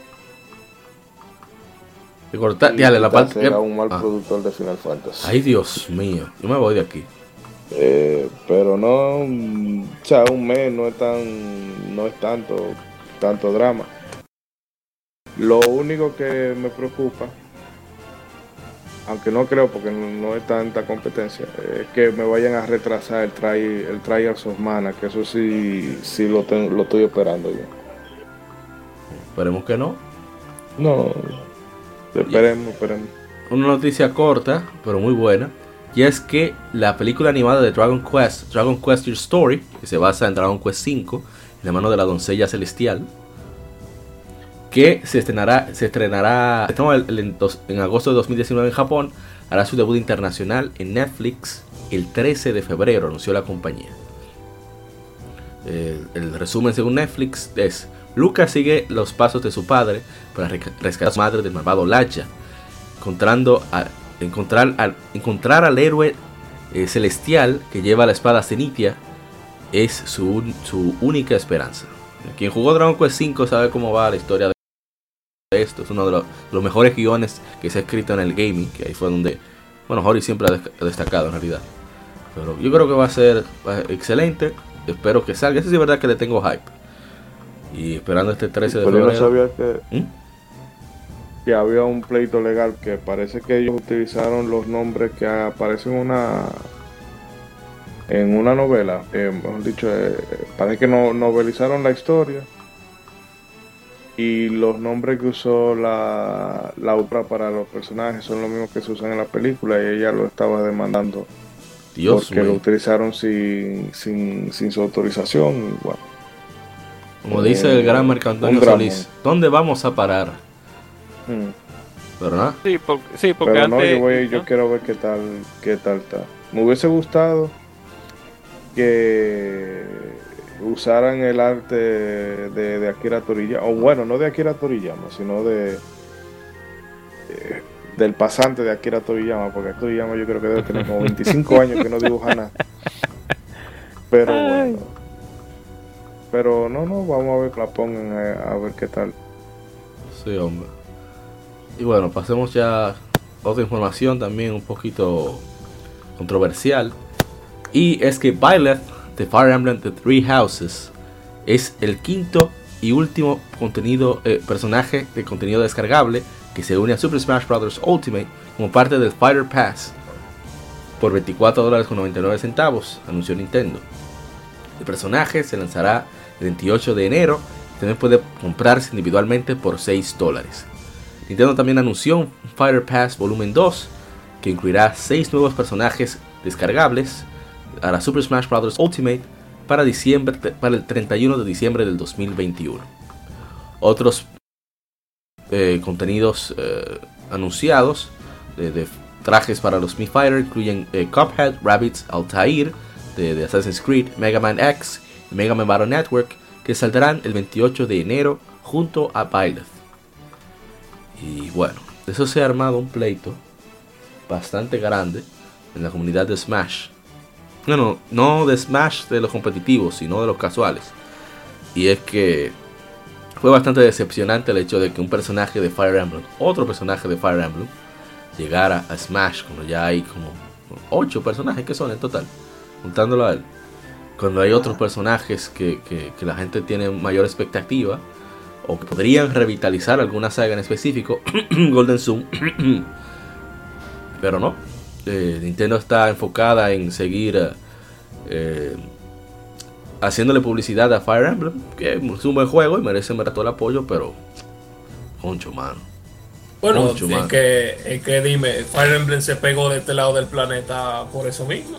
la parte era un mal ah. productor de Final Fantasy. Ay Dios mío, yo me voy de aquí. Eh, pero no, o sea, un mes no es tan, no es tanto, tanto drama. Lo único que me preocupa aunque no creo porque no, es tanta competencia, es que me vayan a retrasar el try, el Trials of Mana, que eso sí, sí lo, lo estoy esperando yo. Esperemos que no. No, esperemos, esperemos. Una noticia corta, pero muy buena. Y es que la película animada de Dragon Quest, Dragon Quest Your Story, que se basa en Dragon Quest V, en la mano de la doncella celestial, que se estrenará, se estrenará en, agosto de 2019 en Japón, hará su debut internacional en Netflix el 13 de febrero, anunció la compañía. El, resumen según Netflix es, Lucas sigue los pasos de su padre para rescatar a su madre del malvado Lacha, encontrando a, encontrar, al, encontrar al héroe eh, celestial que lleva la espada Zenitia es su, su única esperanza. Quien jugó Dragon Quest V sabe cómo va la historia de esto. Es uno de los, mejores guiones que se ha escrito en el gaming, que ahí fue donde, bueno, Hori siempre ha destacado en realidad. Pero yo creo que va a ser excelente. Espero que salga. Eso es verdad que le tengo hype. Y esperando este 13 de febrero. Yo sabía que, ¿Mm? que había un pleito legal que parece que ellos utilizaron los nombres que aparecen en una en una novela. Eh, mejor dicho, eh, parece que no novelizaron la historia y los nombres que usó la, la obra para los personajes son los mismos que se usan en la película y ella lo estaba demandando Dios porque lo utilizaron sin, sin, sin, su autorización bueno, como dice el gran Marco Antonio Solís ¿dónde vamos a parar? Hmm. ¿verdad? sí, sí porque Pero no, yo, voy, yo quiero ver qué tal qué tal está me hubiese gustado que usaran el arte de, Akira Toriyama, o bueno, no de Akira Toriyama, sino de, del pasante de Akira Toriyama, porque Akira Toriyama yo creo que debe tener como 25 años que no dibuja nada. Pero bueno. Pero no, no, vamos a ver que la pongan a, ver qué tal. Sí, hombre. Y bueno, pasemos ya a otra información también un poquito controversial. Y es que Violet The Fire Emblem The Three Houses es el quinto y último contenido, eh, personaje de contenido descargable que se une a Super Smash Bros. Ultimate como parte del Fighter Pass por 24 dólares con 99 centavos, anunció Nintendo. El personaje se lanzará el 28 de enero también puede comprarse individualmente por 6 dólares. Nintendo también anunció un Fighter Pass Volumen 2 que incluirá 6 nuevos personajes descargables a Super Smash Bros. Ultimate para, diciembre, para el 31 de diciembre del 2021. Otros eh, contenidos eh, anunciados de, trajes para los Mi Fighter incluyen eh, Cuphead, Rabbits, Altair de, Assassin's Creed, Mega Man X y Mega Man Battle Network que saldrán el 28 de enero junto a Byleth. Y bueno, eso se ha armado un pleito bastante grande en la comunidad de Smash no, no de Smash de los competitivos, sino de los casuales. Y es que fue bastante decepcionante el hecho de que un personaje de Fire Emblem, otro personaje de Fire Emblem, llegara a Smash cuando ya hay como 8 personajes que son en total, juntándolo a él. Cuando hay otros personajes que, la gente tiene mayor expectativa o que podrían revitalizar alguna saga en específico, Golden Zoom, pero no, eh, Nintendo está enfocada en seguir eh, haciéndole publicidad a Fire Emblem, que es un buen juego y merece todo el apoyo, pero concho, mano. Bueno, es, que, que dime, Fire Emblem se pegó de este lado del planeta por eso mismo.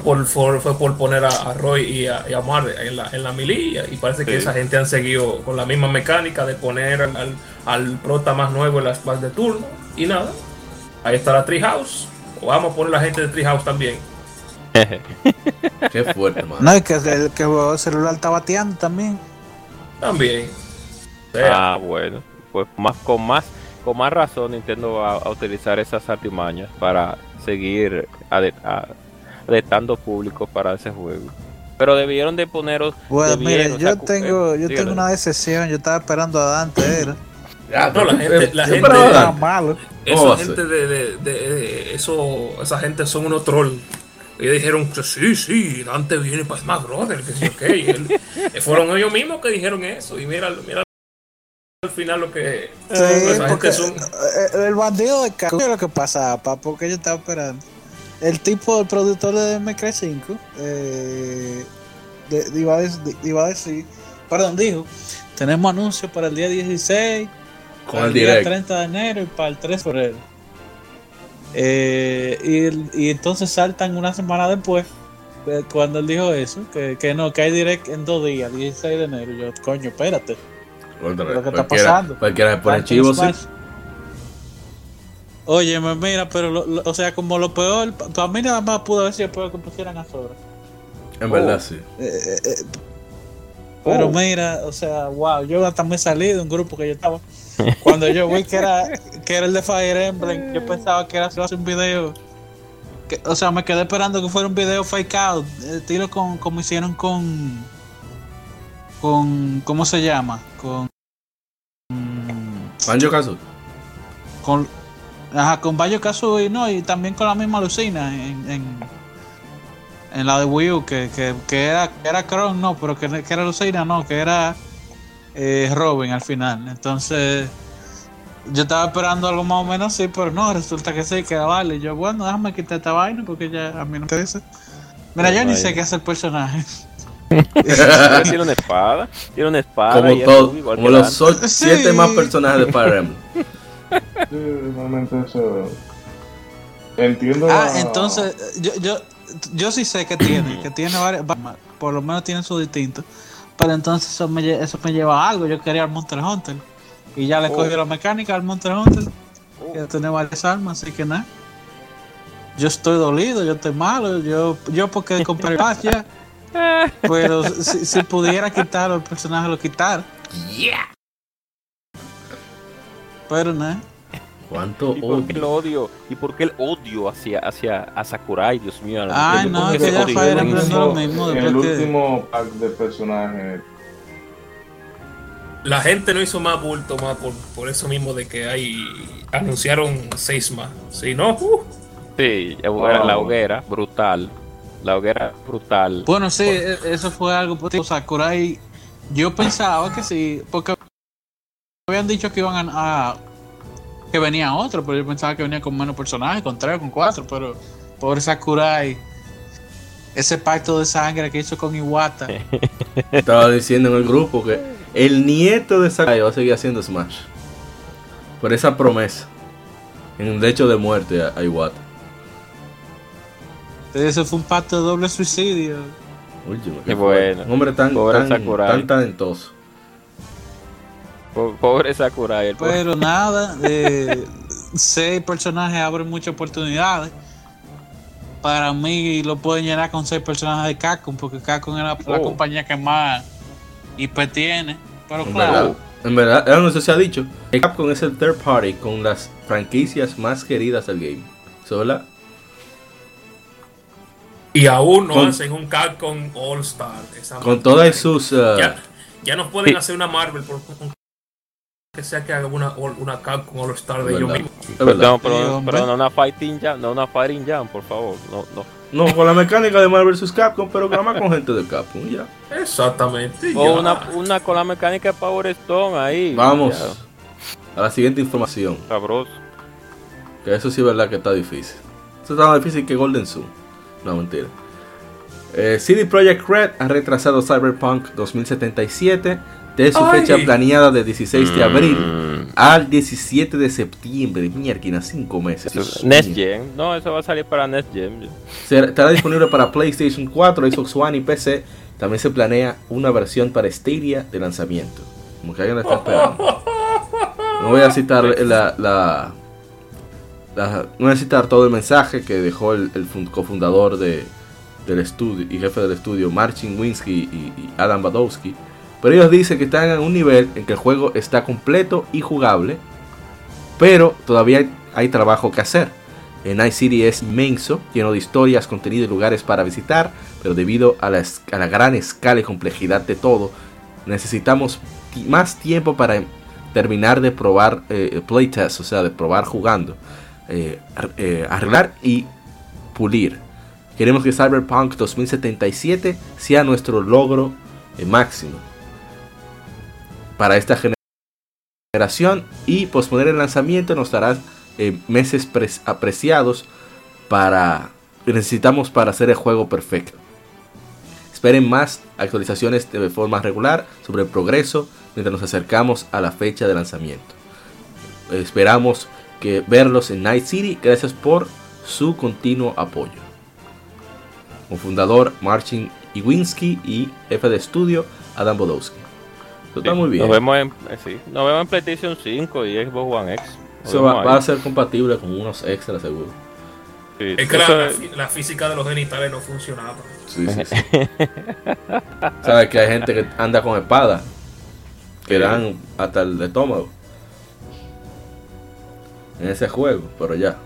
Fue por, fue por poner a, Roy y a, y Mar en la, en la mililla. Y parece que esa gente han seguido con la misma mecánica de poner al, al prota más nuevo en las bases de turno. Y nada, Ahí está la Treehouse. Vamos a poner la gente de Treehouse también. Qué fuerte. No, es que el, que el celular está bateando también. También. Ah, bueno. Pues más con más con más razón Nintendo va a utilizar esas artimañas para seguir adaptando público para ese juego. Pero debieron de poneros. Bueno, mire, yo tengo, yo tengo una decepción. Yo estaba esperando a Dante. Era no, la gente, la gente, esa gente de, de, eso, esa gente son unos trolls. Ellos dijeron que sí, sí, Dante viene para Smash Brother, que sí, ok. fueron ellos mismos que dijeron eso. Y mira, mira al final lo que Sí, porque son eh, el bandido de carro, ¿qué es lo que pasaba, pa? Porque yo estaba esperando. El tipo, el productor de MK 5, eh, de- de- iba, a dec- de- iba a decir, perdón, dijo, tenemos anuncios para el día 16, Con para el día direct. 30 de enero y para el 3 de febrero. Eh, y, y entonces saltan una semana después, eh, cuando él dijo eso, que, que no, que hay direct en dos días, 16 de enero. Yo, coño, espérate. Lo que está pasando. Cualquiera se pone chivo, sí. Oye, me mira, pero lo- lo- o sea, como lo peor, para mí nada más pudo haber sido peor que pusieran a Sora. En verdad, sí. Eh, eh, eh, pero mira, o sea, wow, yo hasta me salí de un grupo que yo estaba. Cuando yo vi que era, que era el de Fire Emblem, yo pensaba que era solo un video. que- o sea, me quedé esperando que fuera un video fake out. tiro con, como hicieron con. con. ¿Cómo se llama? Con. Banjo Kazooie. con ajá, con Bayo Kazooie no y también con la misma Lucina en, en, en la de Wii U que, que, que era que era Kron no pero que, que era Lucina no que era eh, Robin al final entonces yo estaba esperando algo más o menos así pero no resulta que sí que vale yo bueno déjame quitar esta vaina porque ya a mí no me interesa mira yo ni sé qué hace el personaje tiene una espada, tiene una espada. Como y todo, como los Sí. siete más personajes de Fire Emblem. Sí, realmente eso. Entiendo. Ah, la- entonces, yo, yo, yo sí sé que tiene, que tiene varias, va- por lo menos tiene su distinto. Pero entonces eso me, eso me lleva a algo. Yo quería al Monster Hunter. Y ya le Oh. cogí la mecánica al Monster Hunter. Que tiene varias armas, así que nada. Yo estoy dolido, yo estoy malo. Yo, yo porque compré el pass ya. Pero si, si pudiera quitarlo, el personaje lo quitara. Pero nada. ¿Cuánto ¿Y por qué el odio? odio? ¿Y por qué el odio hacia, hacia a Sakurai, Dios mío? Ay, no, ¿Por es qué que ese ya odio? Fire el Emblem no es último- lo mismo, El último pack de personajes. la gente no hizo más bulto más por, por eso mismo de que hay anunciaron seis más si no uh, Sí, la hoguera, Wow. la hoguera, brutal. La hoguera, brutal. Bueno, sí, e- eso fue algo positivo. Sakurai, yo pensaba que sí, porque habían dicho que iban a, a- que venía otro, pero yo pensaba que venía con menos personajes, con tres o con cuatro, pero pobre Sakurai, ese pacto de sangre que hizo con Iwata, Estaba diciendo en el grupo que el nieto de Sakai va a seguir haciendo Smash. Por esa promesa. En un lecho de muerte a, a Iwata. eso fue un pacto de doble suicidio. Último. Qué bueno. Un hombre tan, tan, Sakurai. tan talentoso. Po- Pobre Sakurai. El pobre- Pero nada, eh, seis personajes abren muchas oportunidades. Para mí lo pueden llenar con seis personajes de Capcom, porque Capcom es la, la Oh. compañía que más IP tiene. Pero En claro, verdad, en verdad, eso no se ha dicho. Capcom es el third party con las franquicias más queridas del game. ¿Eso es verdad? y aún no Con- hacen un Capcom All Star esa Con todas sus... uh, ya, ya no pueden Sí. hacer una Marvel por por- que sea que haga una, una Capcom All Star de pero, Sí, hombre. pero no una fighting jam, no una fighting jam, por favor. No, no. No, con la mecánica de Marvel vs. Capcom, pero nada más con gente de Capcom. Ya. exactamente O ya. una, una con la mecánica de Power Stone ahí. Vamos ya, a la siguiente información. sabroso. Que eso sí es verdad que está difícil. Eso está más difícil que Golden Sun. No, mentira. Eh, CD Projekt Red ha retrasado Cyberpunk 2077 de su Ay. fecha planeada de 16 de abril Mm. al 17 de septiembre. Mierda, 5 meses. Dios Next. Gen. No, eso va a salir para Next Gen. Será- Estará disponible para PlayStation 4, Xbox One y PC. También se planea una versión para Stadia de lanzamiento. Como que alguien la está esperando. No voy a citar la, la- la- no voy a citar todo el mensaje que dejó el, el fun- cofundador de, del estudio y jefe del estudio Marcin Winsky y, y Adam Badowski. Pero ellos dicen que están en un nivel en que el juego está completo y jugable, pero todavía hay, trabajo que hacer. En Night City es inmenso, lleno de historias, contenido y lugares para visitar, pero debido a la, gran escala y complejidad de todo, necesitamos más tiempo para terminar de probar eh, playtest, o sea, de probar jugando, eh, eh, arreglar y pulir. Queremos que Cyberpunk 2077 sea nuestro logro eh, máximo para esta generación. y posponer el lanzamiento nos dará eh, meses apreciados para necesitamos para hacer el juego perfecto. Esperen más actualizaciones de forma regular sobre el progreso mientras nos acercamos a la fecha de lanzamiento. Esperamos que verlos en Night City. Gracias por su continuo apoyo. Como fundador Marcin Iwinski y jefe de estudio Adam Bodowski. Está muy bien. Nos vemos, en, eh, nos vemos en PlayStation 5 y Xbox One X. Eso va, a ser compatible con unos extras seguro. es que la, la, física de los genitales no funcionaba. Sí, sí, sí. Sabes que hay gente que anda con espada que dan hasta el estómago en ese juego, pero ya.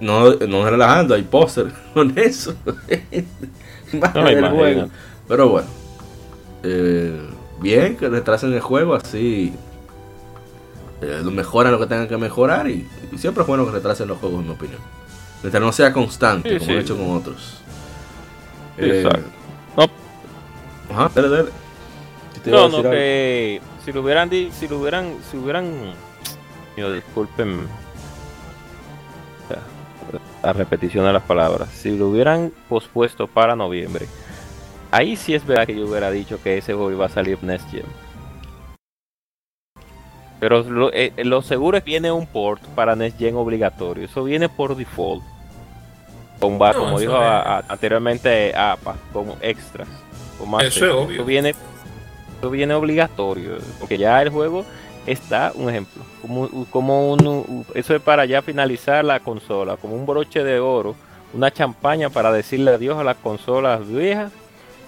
No, no relajando, hay póster con eso. juego. Pero bueno, eh, bien que retrasen el juego así. Eh, mejoran lo que tengan que mejorar y, siempre es bueno que retrasen los juegos, en mi opinión. Mientras no sea constante, como he hecho con otros. Eh, Exacto. Ajá, dale, dale. No, no, que si lo hubieran, si lo hubieran, si hubieran, disculpen la repetición de las palabras, si lo hubieran pospuesto para noviembre, ahí sí es verdad que yo hubiera dicho que ese juego iba a salir Next Gen. Pero lo, eh, lo, seguro es que viene un port para Next Gen obligatorio. Eso viene por default. Con, como dijo anteriormente APA, como extras. eso es obvio. Eso viene eso viene obligatorio, porque ya el juego está, un ejemplo, como, como un, eso es para ya finalizar la consola, como un broche de oro, una champaña para decirle adiós a las consolas viejas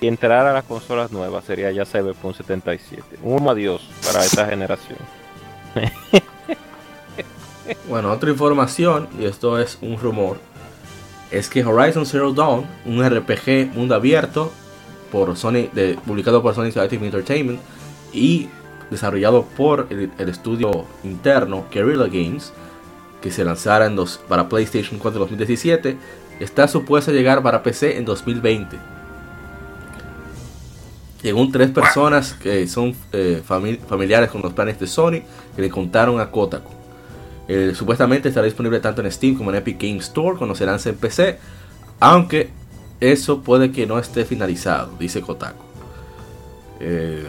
y entrar a las consolas nuevas, sería ya Cyberpunk 77. Un adiós para esta generación. bueno, otra información, y esto es un rumor, es que Horizon Zero Dawn, un RPG mundo abierto, por Sony, de, publicado por Sony Interactive Entertainment y desarrollado por el, estudio interno Guerrilla Games, que se lanzara en dos, para PlayStation 4 en 2017, está supuesto llegar para PC en 2020. Según tres personas que son eh, familiares con los planes de Sony, que le contaron a Kotaku. Eh, supuestamente estará disponible tanto en Steam como en Epic Games Store cuando se lance en PC, aunque eso puede que no esté finalizado, dice Kotaku. Eh,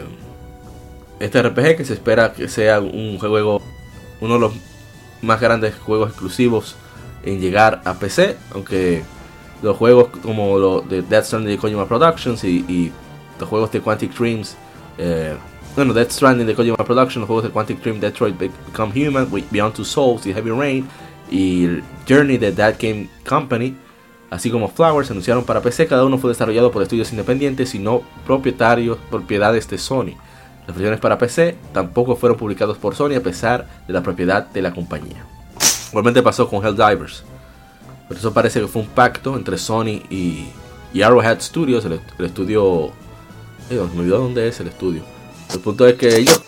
este RPG que se espera que sea un juego, uno de los más grandes juegos exclusivos en llegar a PC, aunque los juegos como los de Death Stranding de Kojima Productions y, los juegos de Quantic Dreams, eh, bueno, Death Stranding de Kojima Productions, los juegos de Quantic Dream, Detroit Become Human, Beyond Two Souls y Heavy Rain, y Journey de That Game Company, así como Flowers, anunciaron para PC. Cada uno fue desarrollado por estudios independientes y no propietarios, propiedades de Sony. Las versiones para PC tampoco fueron publicados por Sony a pesar de la propiedad de la compañía. Igualmente pasó con Helldivers. Pero eso parece que fue un pacto entre Sony y, Arrowhead Studios, el, estudio... Me olvidó dónde es el estudio. El punto es que ellos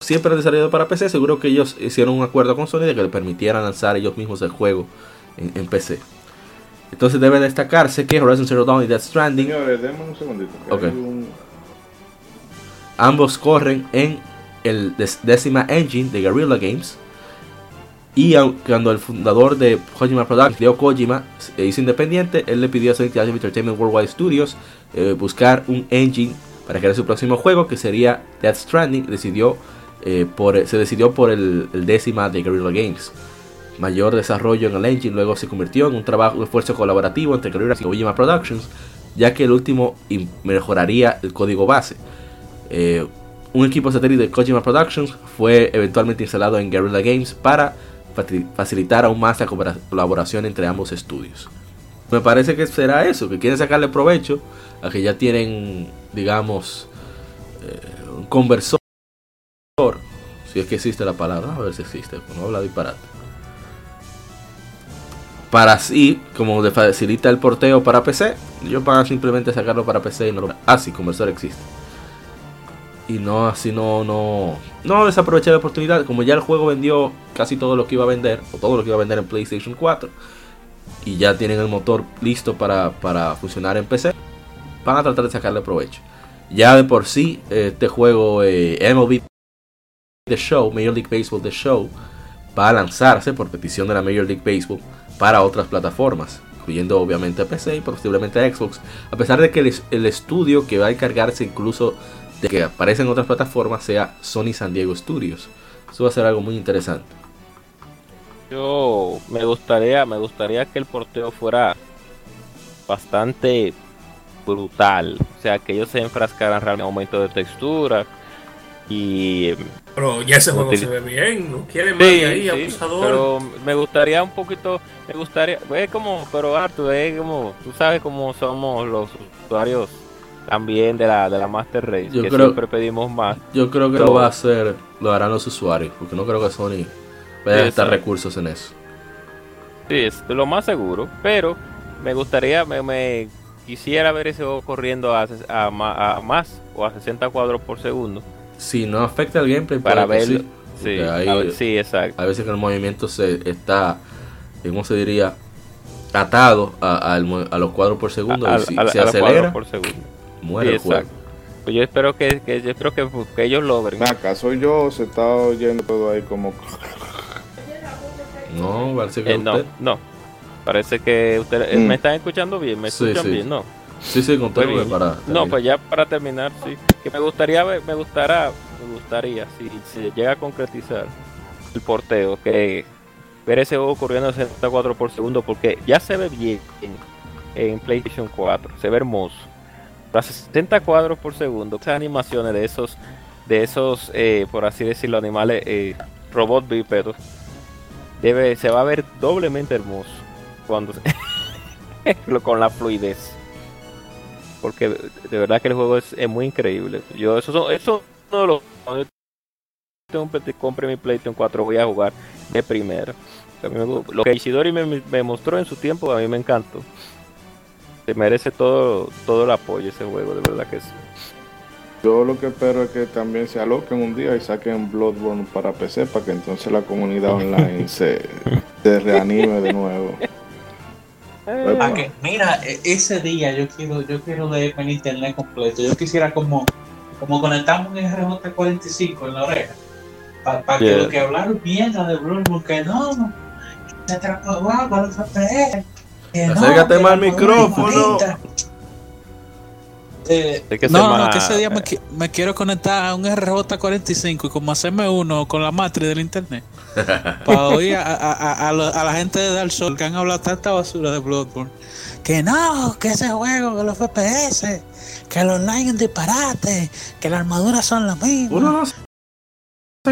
siempre han desarrollado para PC. Seguro que ellos hicieron un acuerdo con Sony de que le permitieran lanzar ellos mismos el juego en PC. Entonces debe destacarse que Horizon Zero Dawn y Death Stranding. un segundito. Ambos corren en el décima engine de Guerrilla Games. Y cuando el fundador de Kojima Productions, Leo Kojima, se hizo independiente, él le pidió a Sony Entertainment Worldwide Studios eh, buscar un engine para crear su próximo juego, que sería Death Stranding. Decidió, eh, por, se decidió por el, el de Guerrilla Games mayor desarrollo en el engine, luego se convirtió en un trabajo, un esfuerzo colaborativo entre Guerrilla y Kojima Productions, ya que el último mejoraría el código base. Eh, un equipo satélite de Kojima Productions fue eventualmente instalado en Guerrilla Games para facilitar aún más la colaboración entre ambos estudios. Me parece que será eso, que quieren sacarle provecho a que ya tienen, digamos, eh, un conversor, si es que existe la palabra, a ver si existe, no habla disparate. Para así, como facilita el porteo para PC, yo para simplemente sacarlo para PC y no lo ah, conversor existe. Y no, así no, no, no desaproveché la oportunidad, como ya el juego vendió casi todo lo que iba a vender, o todo lo que iba a vender en PlayStation 4, y ya tienen el motor listo para, funcionar en PC, van a tratar de sacarle provecho. Ya de por sí, este juego eh, MLB The Show, Major League Baseball The Show, va a lanzarse por petición de la Major League Baseball para otras plataformas, incluyendo obviamente PC y posiblemente Xbox, a pesar de que el, el estudio que va a encargarse incluso de que aparezca en otras plataformas sea Sony San Diego Studios. Eso va a ser algo muy interesante. Yo me gustaría, me gustaría que el porteo fuera bastante brutal. O sea, que ellos se enfrascaran realmente en aumento de textura. Y. Pero ya ese juego se ve bien, no quiere más ahí, sí, abusador. Pero me gustaría un poquito. Me gustaría. Es como. Pero Arthur, es como. Tú sabes cómo somos los usuarios también de la, de la Master Race. Yo que creo- siempre pedimos más. Yo creo que Pero- lo va a hacer, lo harán los usuarios, porque no creo que Sony vaya a gastar recursos en eso. Sí, es lo más seguro. Pero me gustaría. Me, me quisiera ver ese juego corriendo a, a, a más o a 60 cuadros por segundo. Si no afecta el gameplay, Para que verlo. sí, Sí, porque hay, a ver, sí, exacto. hay veces que el movimiento se está, ¿cómo se diría? Atado a, al a los cuadros por segundo A- y si a- a- se a acelera, por segundo. muere Sí, el juego. exacto. Pues yo espero que, que- yo espero que, que ellos logren. Soy yo, se está oyendo todo ahí como. No, parece que Eh, no, usted. no. Parece que ustedes Mm. me están escuchando bien, me Sí, escuchan sí. bien, no. Sí, sí, bien. para. No, pues ya para terminar, sí. Que me gustaría me gustaría, me gustaría, si se llega a concretizar el porteo, que ver ese juego corriendo a 64 por segundo, porque ya se ve bien en, en PlayStation 4, se ve hermoso. A 60 cuadros por segundo, esas animaciones de esos, de esos, eh, por así decirlo, animales, eh, robot bípedos, debe, se va a ver doblemente hermoso cuando lo- con la fluidez porque de verdad que el juego es, es muy increíble. Yo eso son- eso los cuando yo compre mi PlayStation 4 voy a jugar de primera. Lo que Ishidori me, me mostró en su tiempo a mí me encantó. Se merece todo todo el apoyo ese juego, de verdad que sí. Yo lo que espero es que también se aloquen un día y saquen Bloodborne para PC para que entonces la comunidad online se, se reanime de nuevo. Pa' que- mira, e- ese día yo quiero, yo quiero leerme el internet completo. Yo quisiera como, como conectarme un RJ45 en la oreja. Para que Yeah. lo que hablaron mierda de Bloodborne, que no, se atrapó con los FPS. que no, Acércate que más al micrófono. Eh, que no, que ese día me, qui- me quiero conectar a un RJ45 y como hacerme uno con la matriz del internet. Para oír a, a- a- a la gente de Dark Souls que han hablado tanta basura de Bloodborne. Que no, que ese juego, que los FPS, que el online es disparate, que las armaduras son las mismas, Uno no se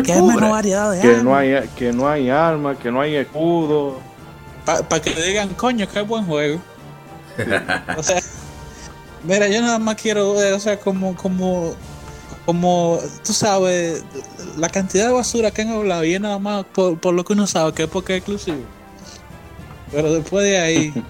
que hay cubre. menos variedad de Que no hay que no hay armas, que no hay escudo. Para que digan, coño, qué buen juego. o sea, mira, yo nada más quiero ver, o sea, como, como, como, tú sabes, la cantidad de basura que han hablado y es nada más por, por lo que uno sabe que es porque es exclusivo. Pero después de ahí.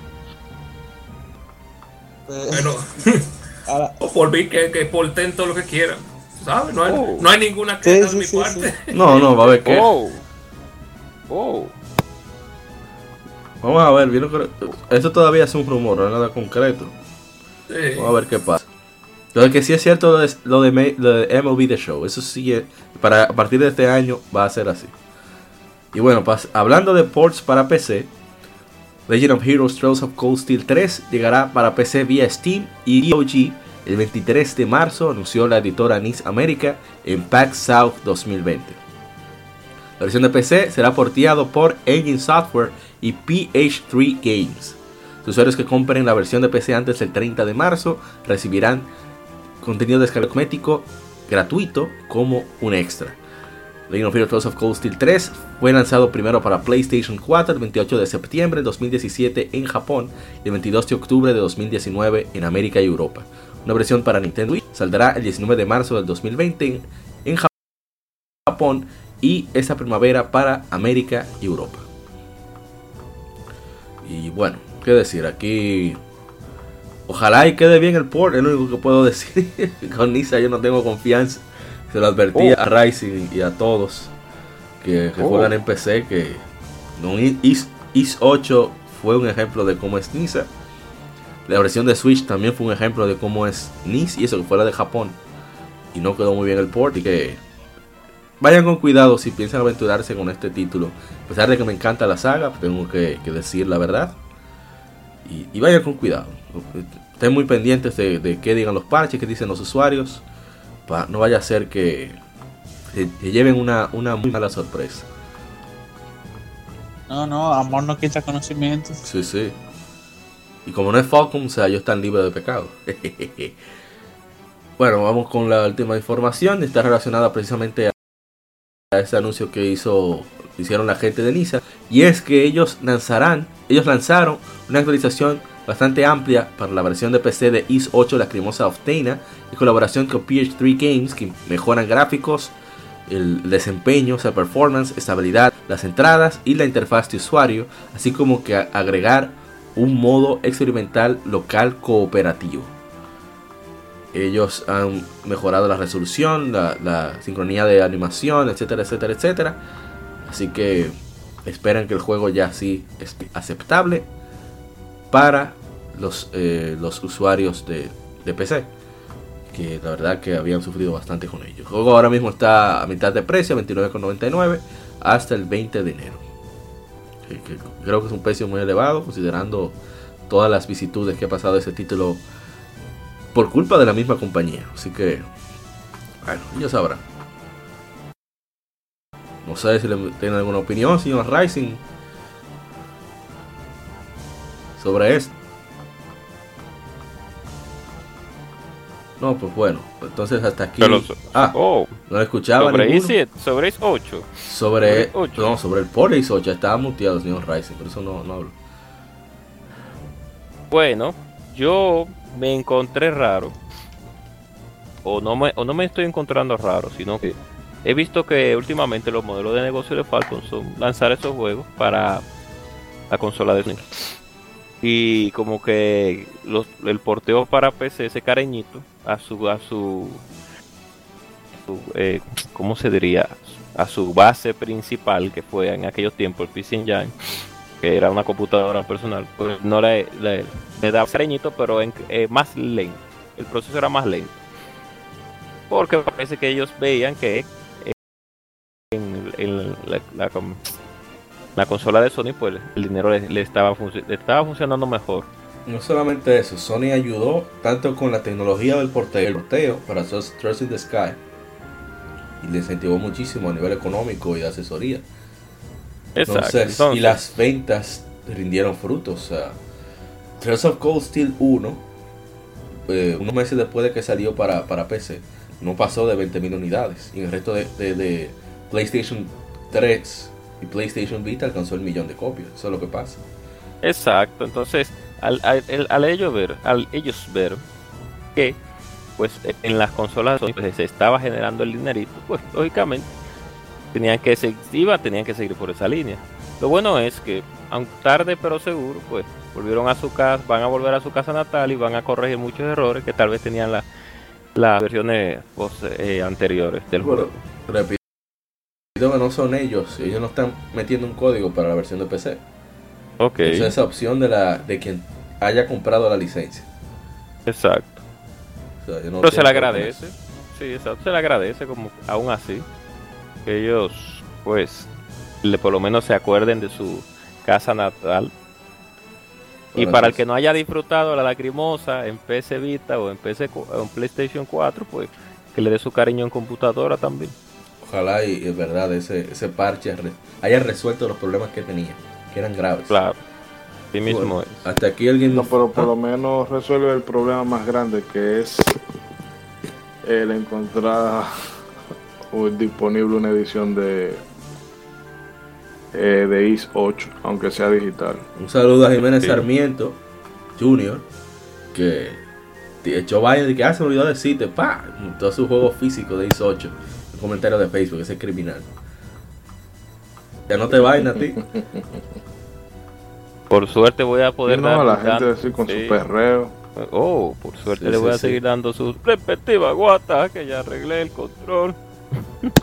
eh, Bueno, ahora- por mí que, que porten todo lo que quieran. ¿Sabes? No hay, Oh. no hay ninguna queja sí, de mi sí, parte. No, no, va a ver qué. Oh. Oh. Vamos a ver, vieron que- esto todavía es un rumor, no es nada concreto. Sí. Vamos a ver qué pasa. Lo que sí es cierto es lo de, lo de MLB The Show. Eso sí, es- para, a partir de este año va a ser así. Y bueno, hablando de ports para PC, Legend of Heroes Trails of Cold Steel 3 llegará para PC vía Steam y GOG el 23 de marzo, anunció la editora Nice America en PAX South 2020. La versión de PC será porteado por Engine Software y PH3 Games. Los usuarios que compren la versión de PC antes del 30 de marzo recibirán contenido de descarga cosmético gratuito como un extra. Legend of Heroes Trails of Cold Steel 3 fue lanzado primero para PlayStation 4 el 28 de septiembre de 2017 en Japón y el 22 de octubre de 2019 en América y Europa. Una versión para Nintendo Wii saldrá el 19 de marzo del 2020 en, en Japón y esta primavera para América y Europa. Y bueno, qué decir, aquí ojalá y quede bien el port, es lo único que puedo decir. Con Nisa yo no tengo confianza. Se lo advertí a Rising y a todos que, que Oh. juegan en PC que no, Is, Is 8 fue un ejemplo de cómo es Nisa. La versión de Switch también fue un ejemplo de cómo es Nis y eso que fuera de Japón. Y no quedó muy bien el port y que vayan con cuidado si piensan aventurarse con este título. A pesar de que me encanta la saga, tengo que, decir la verdad. Y, vayan con cuidado. Estén muy pendientes de, de qué digan los parches, qué dicen los usuarios. Para, no vaya a ser que, que lleven una, una muy mala sorpresa. No, no, amor no quita conocimiento. Sí, sí. Y como no es Falcon, o sea, ellos están libres de pecado. bueno, vamos con la última información. Está relacionada precisamente a ese anuncio que hizo hicieron la gente de Nisa y es que ellos lanzarán ellos lanzaron una actualización bastante amplia para la versión de PC de IS 8 Lacrimosa Octana en colaboración con PH3 Games que mejoran gráficos el desempeño, o sea, performance, estabilidad, las entradas y la interfaz de usuario, así como que agregar un modo experimental local cooperativo. Ellos han mejorado la resolución, la, sincronía de animación, etcétera, etcétera, etcétera. Así que esperan que el juego ya sí aceptable para los, eh, los usuarios de, de PC que la verdad que habían sufrido bastante con ellos. El juego ahora mismo está a mitad de precio, 29,99 hasta el 20 de enero. creo que es un precio muy elevado considerando todas las vicitudes que ha pasado ese título por culpa de la misma compañía. Así que, bueno, ellos sabrán. No sé si tienen alguna opinión, señor Rising, sobre esto. No, pues bueno, entonces hasta aquí. ah, oh, no escuchaba. Sobre i7, sobre 8. Sobre, 8. No, sobre el Pole i 8 estaba muteado, señor Rising, por eso no, no hablo. Bueno, yo me encontré raro. O no, me, o no me estoy encontrando raro, sino que he visto que últimamente los modelos de negocio de Falcon son lanzar esos juegos para la consola de Sony. Y como que los, el porteo para PC, ese cariñito, a su, a su, eh, ¿cómo se diría? A su base principal, que fue en aquellos tiempos el PC Engine, que era una computadora personal, pues no le, le, daba cariñito, pero en, eh, más lento. El proceso era más lento. Porque parece que ellos veían que en, la la consola de Sony, pues el dinero le, estaba, estaba funcionando mejor. No solamente eso, Sony ayudó tanto con la tecnología del porteo, el porteo para Trust in the Sky y le incentivó muchísimo a nivel económico y de asesoría. Entonces, y las ventas rindieron frutos. O sea, Trails of Cold Steel 1, eh, unos meses después de que salió para, para PC, no pasó de 20.000 unidades. Y el resto de, de PlayStation 3 y PlayStation Vita alcanzó el millón de copias. Eso es lo que pasa. Exacto. Entonces, al, al, ellos ver, al ellos ver que pues en las consolas pues, se estaba generando el dinerito, pues lógicamente tenían que seguir, iba, tenían que seguir por esa línea. Lo bueno es que, aunque tarde pero seguro, pues volvieron a su casa, van a volver a su casa natal y van a corregir muchos errores que tal vez tenían las versiones pues, eh, anteriores del juego que no son ellos, ellos no están metiendo un código para la versión de PC. Ok. esa opción de la de quien haya comprado la licencia. Exacto. Pero se le agradece. Sí, exacto. Se le agradece como aún así que ellos pues le por lo menos se acuerden de su casa natal. y para el que no haya disfrutado la lacrimosa en PC Vita o en PC o en PlayStation 4, pues que le dé su cariño en computadora también ojalá y es verdad ese, ese parche haya resuelto los problemas que tenía, que eran graves. Claro. Sí mismo es. Hasta aquí alguien... No, pero por lo menos resuelve el problema más grande que es el encontrar disponible una edición de eh, de IS 8, aunque sea digital. Un saludo a Jiménez Sarmiento Junior, que echó vaya de que hace ah, olvidó decirte, pa, todo su juego físico de IS 8 comentario de Facebook, ese criminal. Ya no te vayan a ti. Por suerte voy a poder dar. la gente decir con su perreo. Oh, por suerte le voy a seguir dando sus respectivas guatas que ya arreglé el control.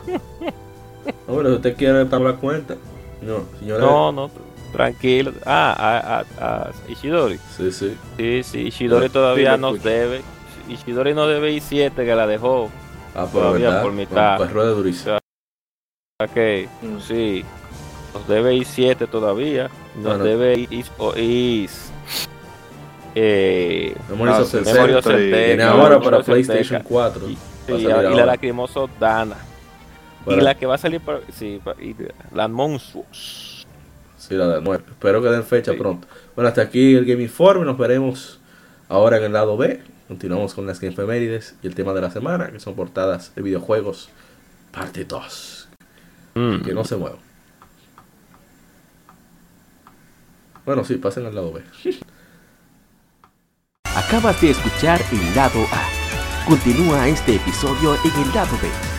Ahora, usted quiere la cuenta. No, señora. No, no, tranquilo. Ah, a, a, Ishidori. Sí, sí. Sí, sí, Ishidori todavía nos debe. Ishidori no debe I7 que la dejó Ah, pues, por mitad. Pues rueda durísimo. que Mm. sí, nos debe i7 todavía, nos Bueno. debe is, o is eh, Memories of Tiene ahora para PlayStation 4. y, sí, y la. Lacrimoso Dana. Y la que va a salir para, sí, y la Monstruos. Sí, la de nueve. Espero que den fecha Sí. pronto. Bueno, hasta aquí el Game Informe. Nos veremos ahora en el lado B. Continuamos con las Game Efemérides y el tema de la semana, que son portadas de videojuegos, parte 2. Mm. Que no se muevan. Bueno, sí, pasen al lado B. Acabas de escuchar el lado A. Continúa este episodio en el lado B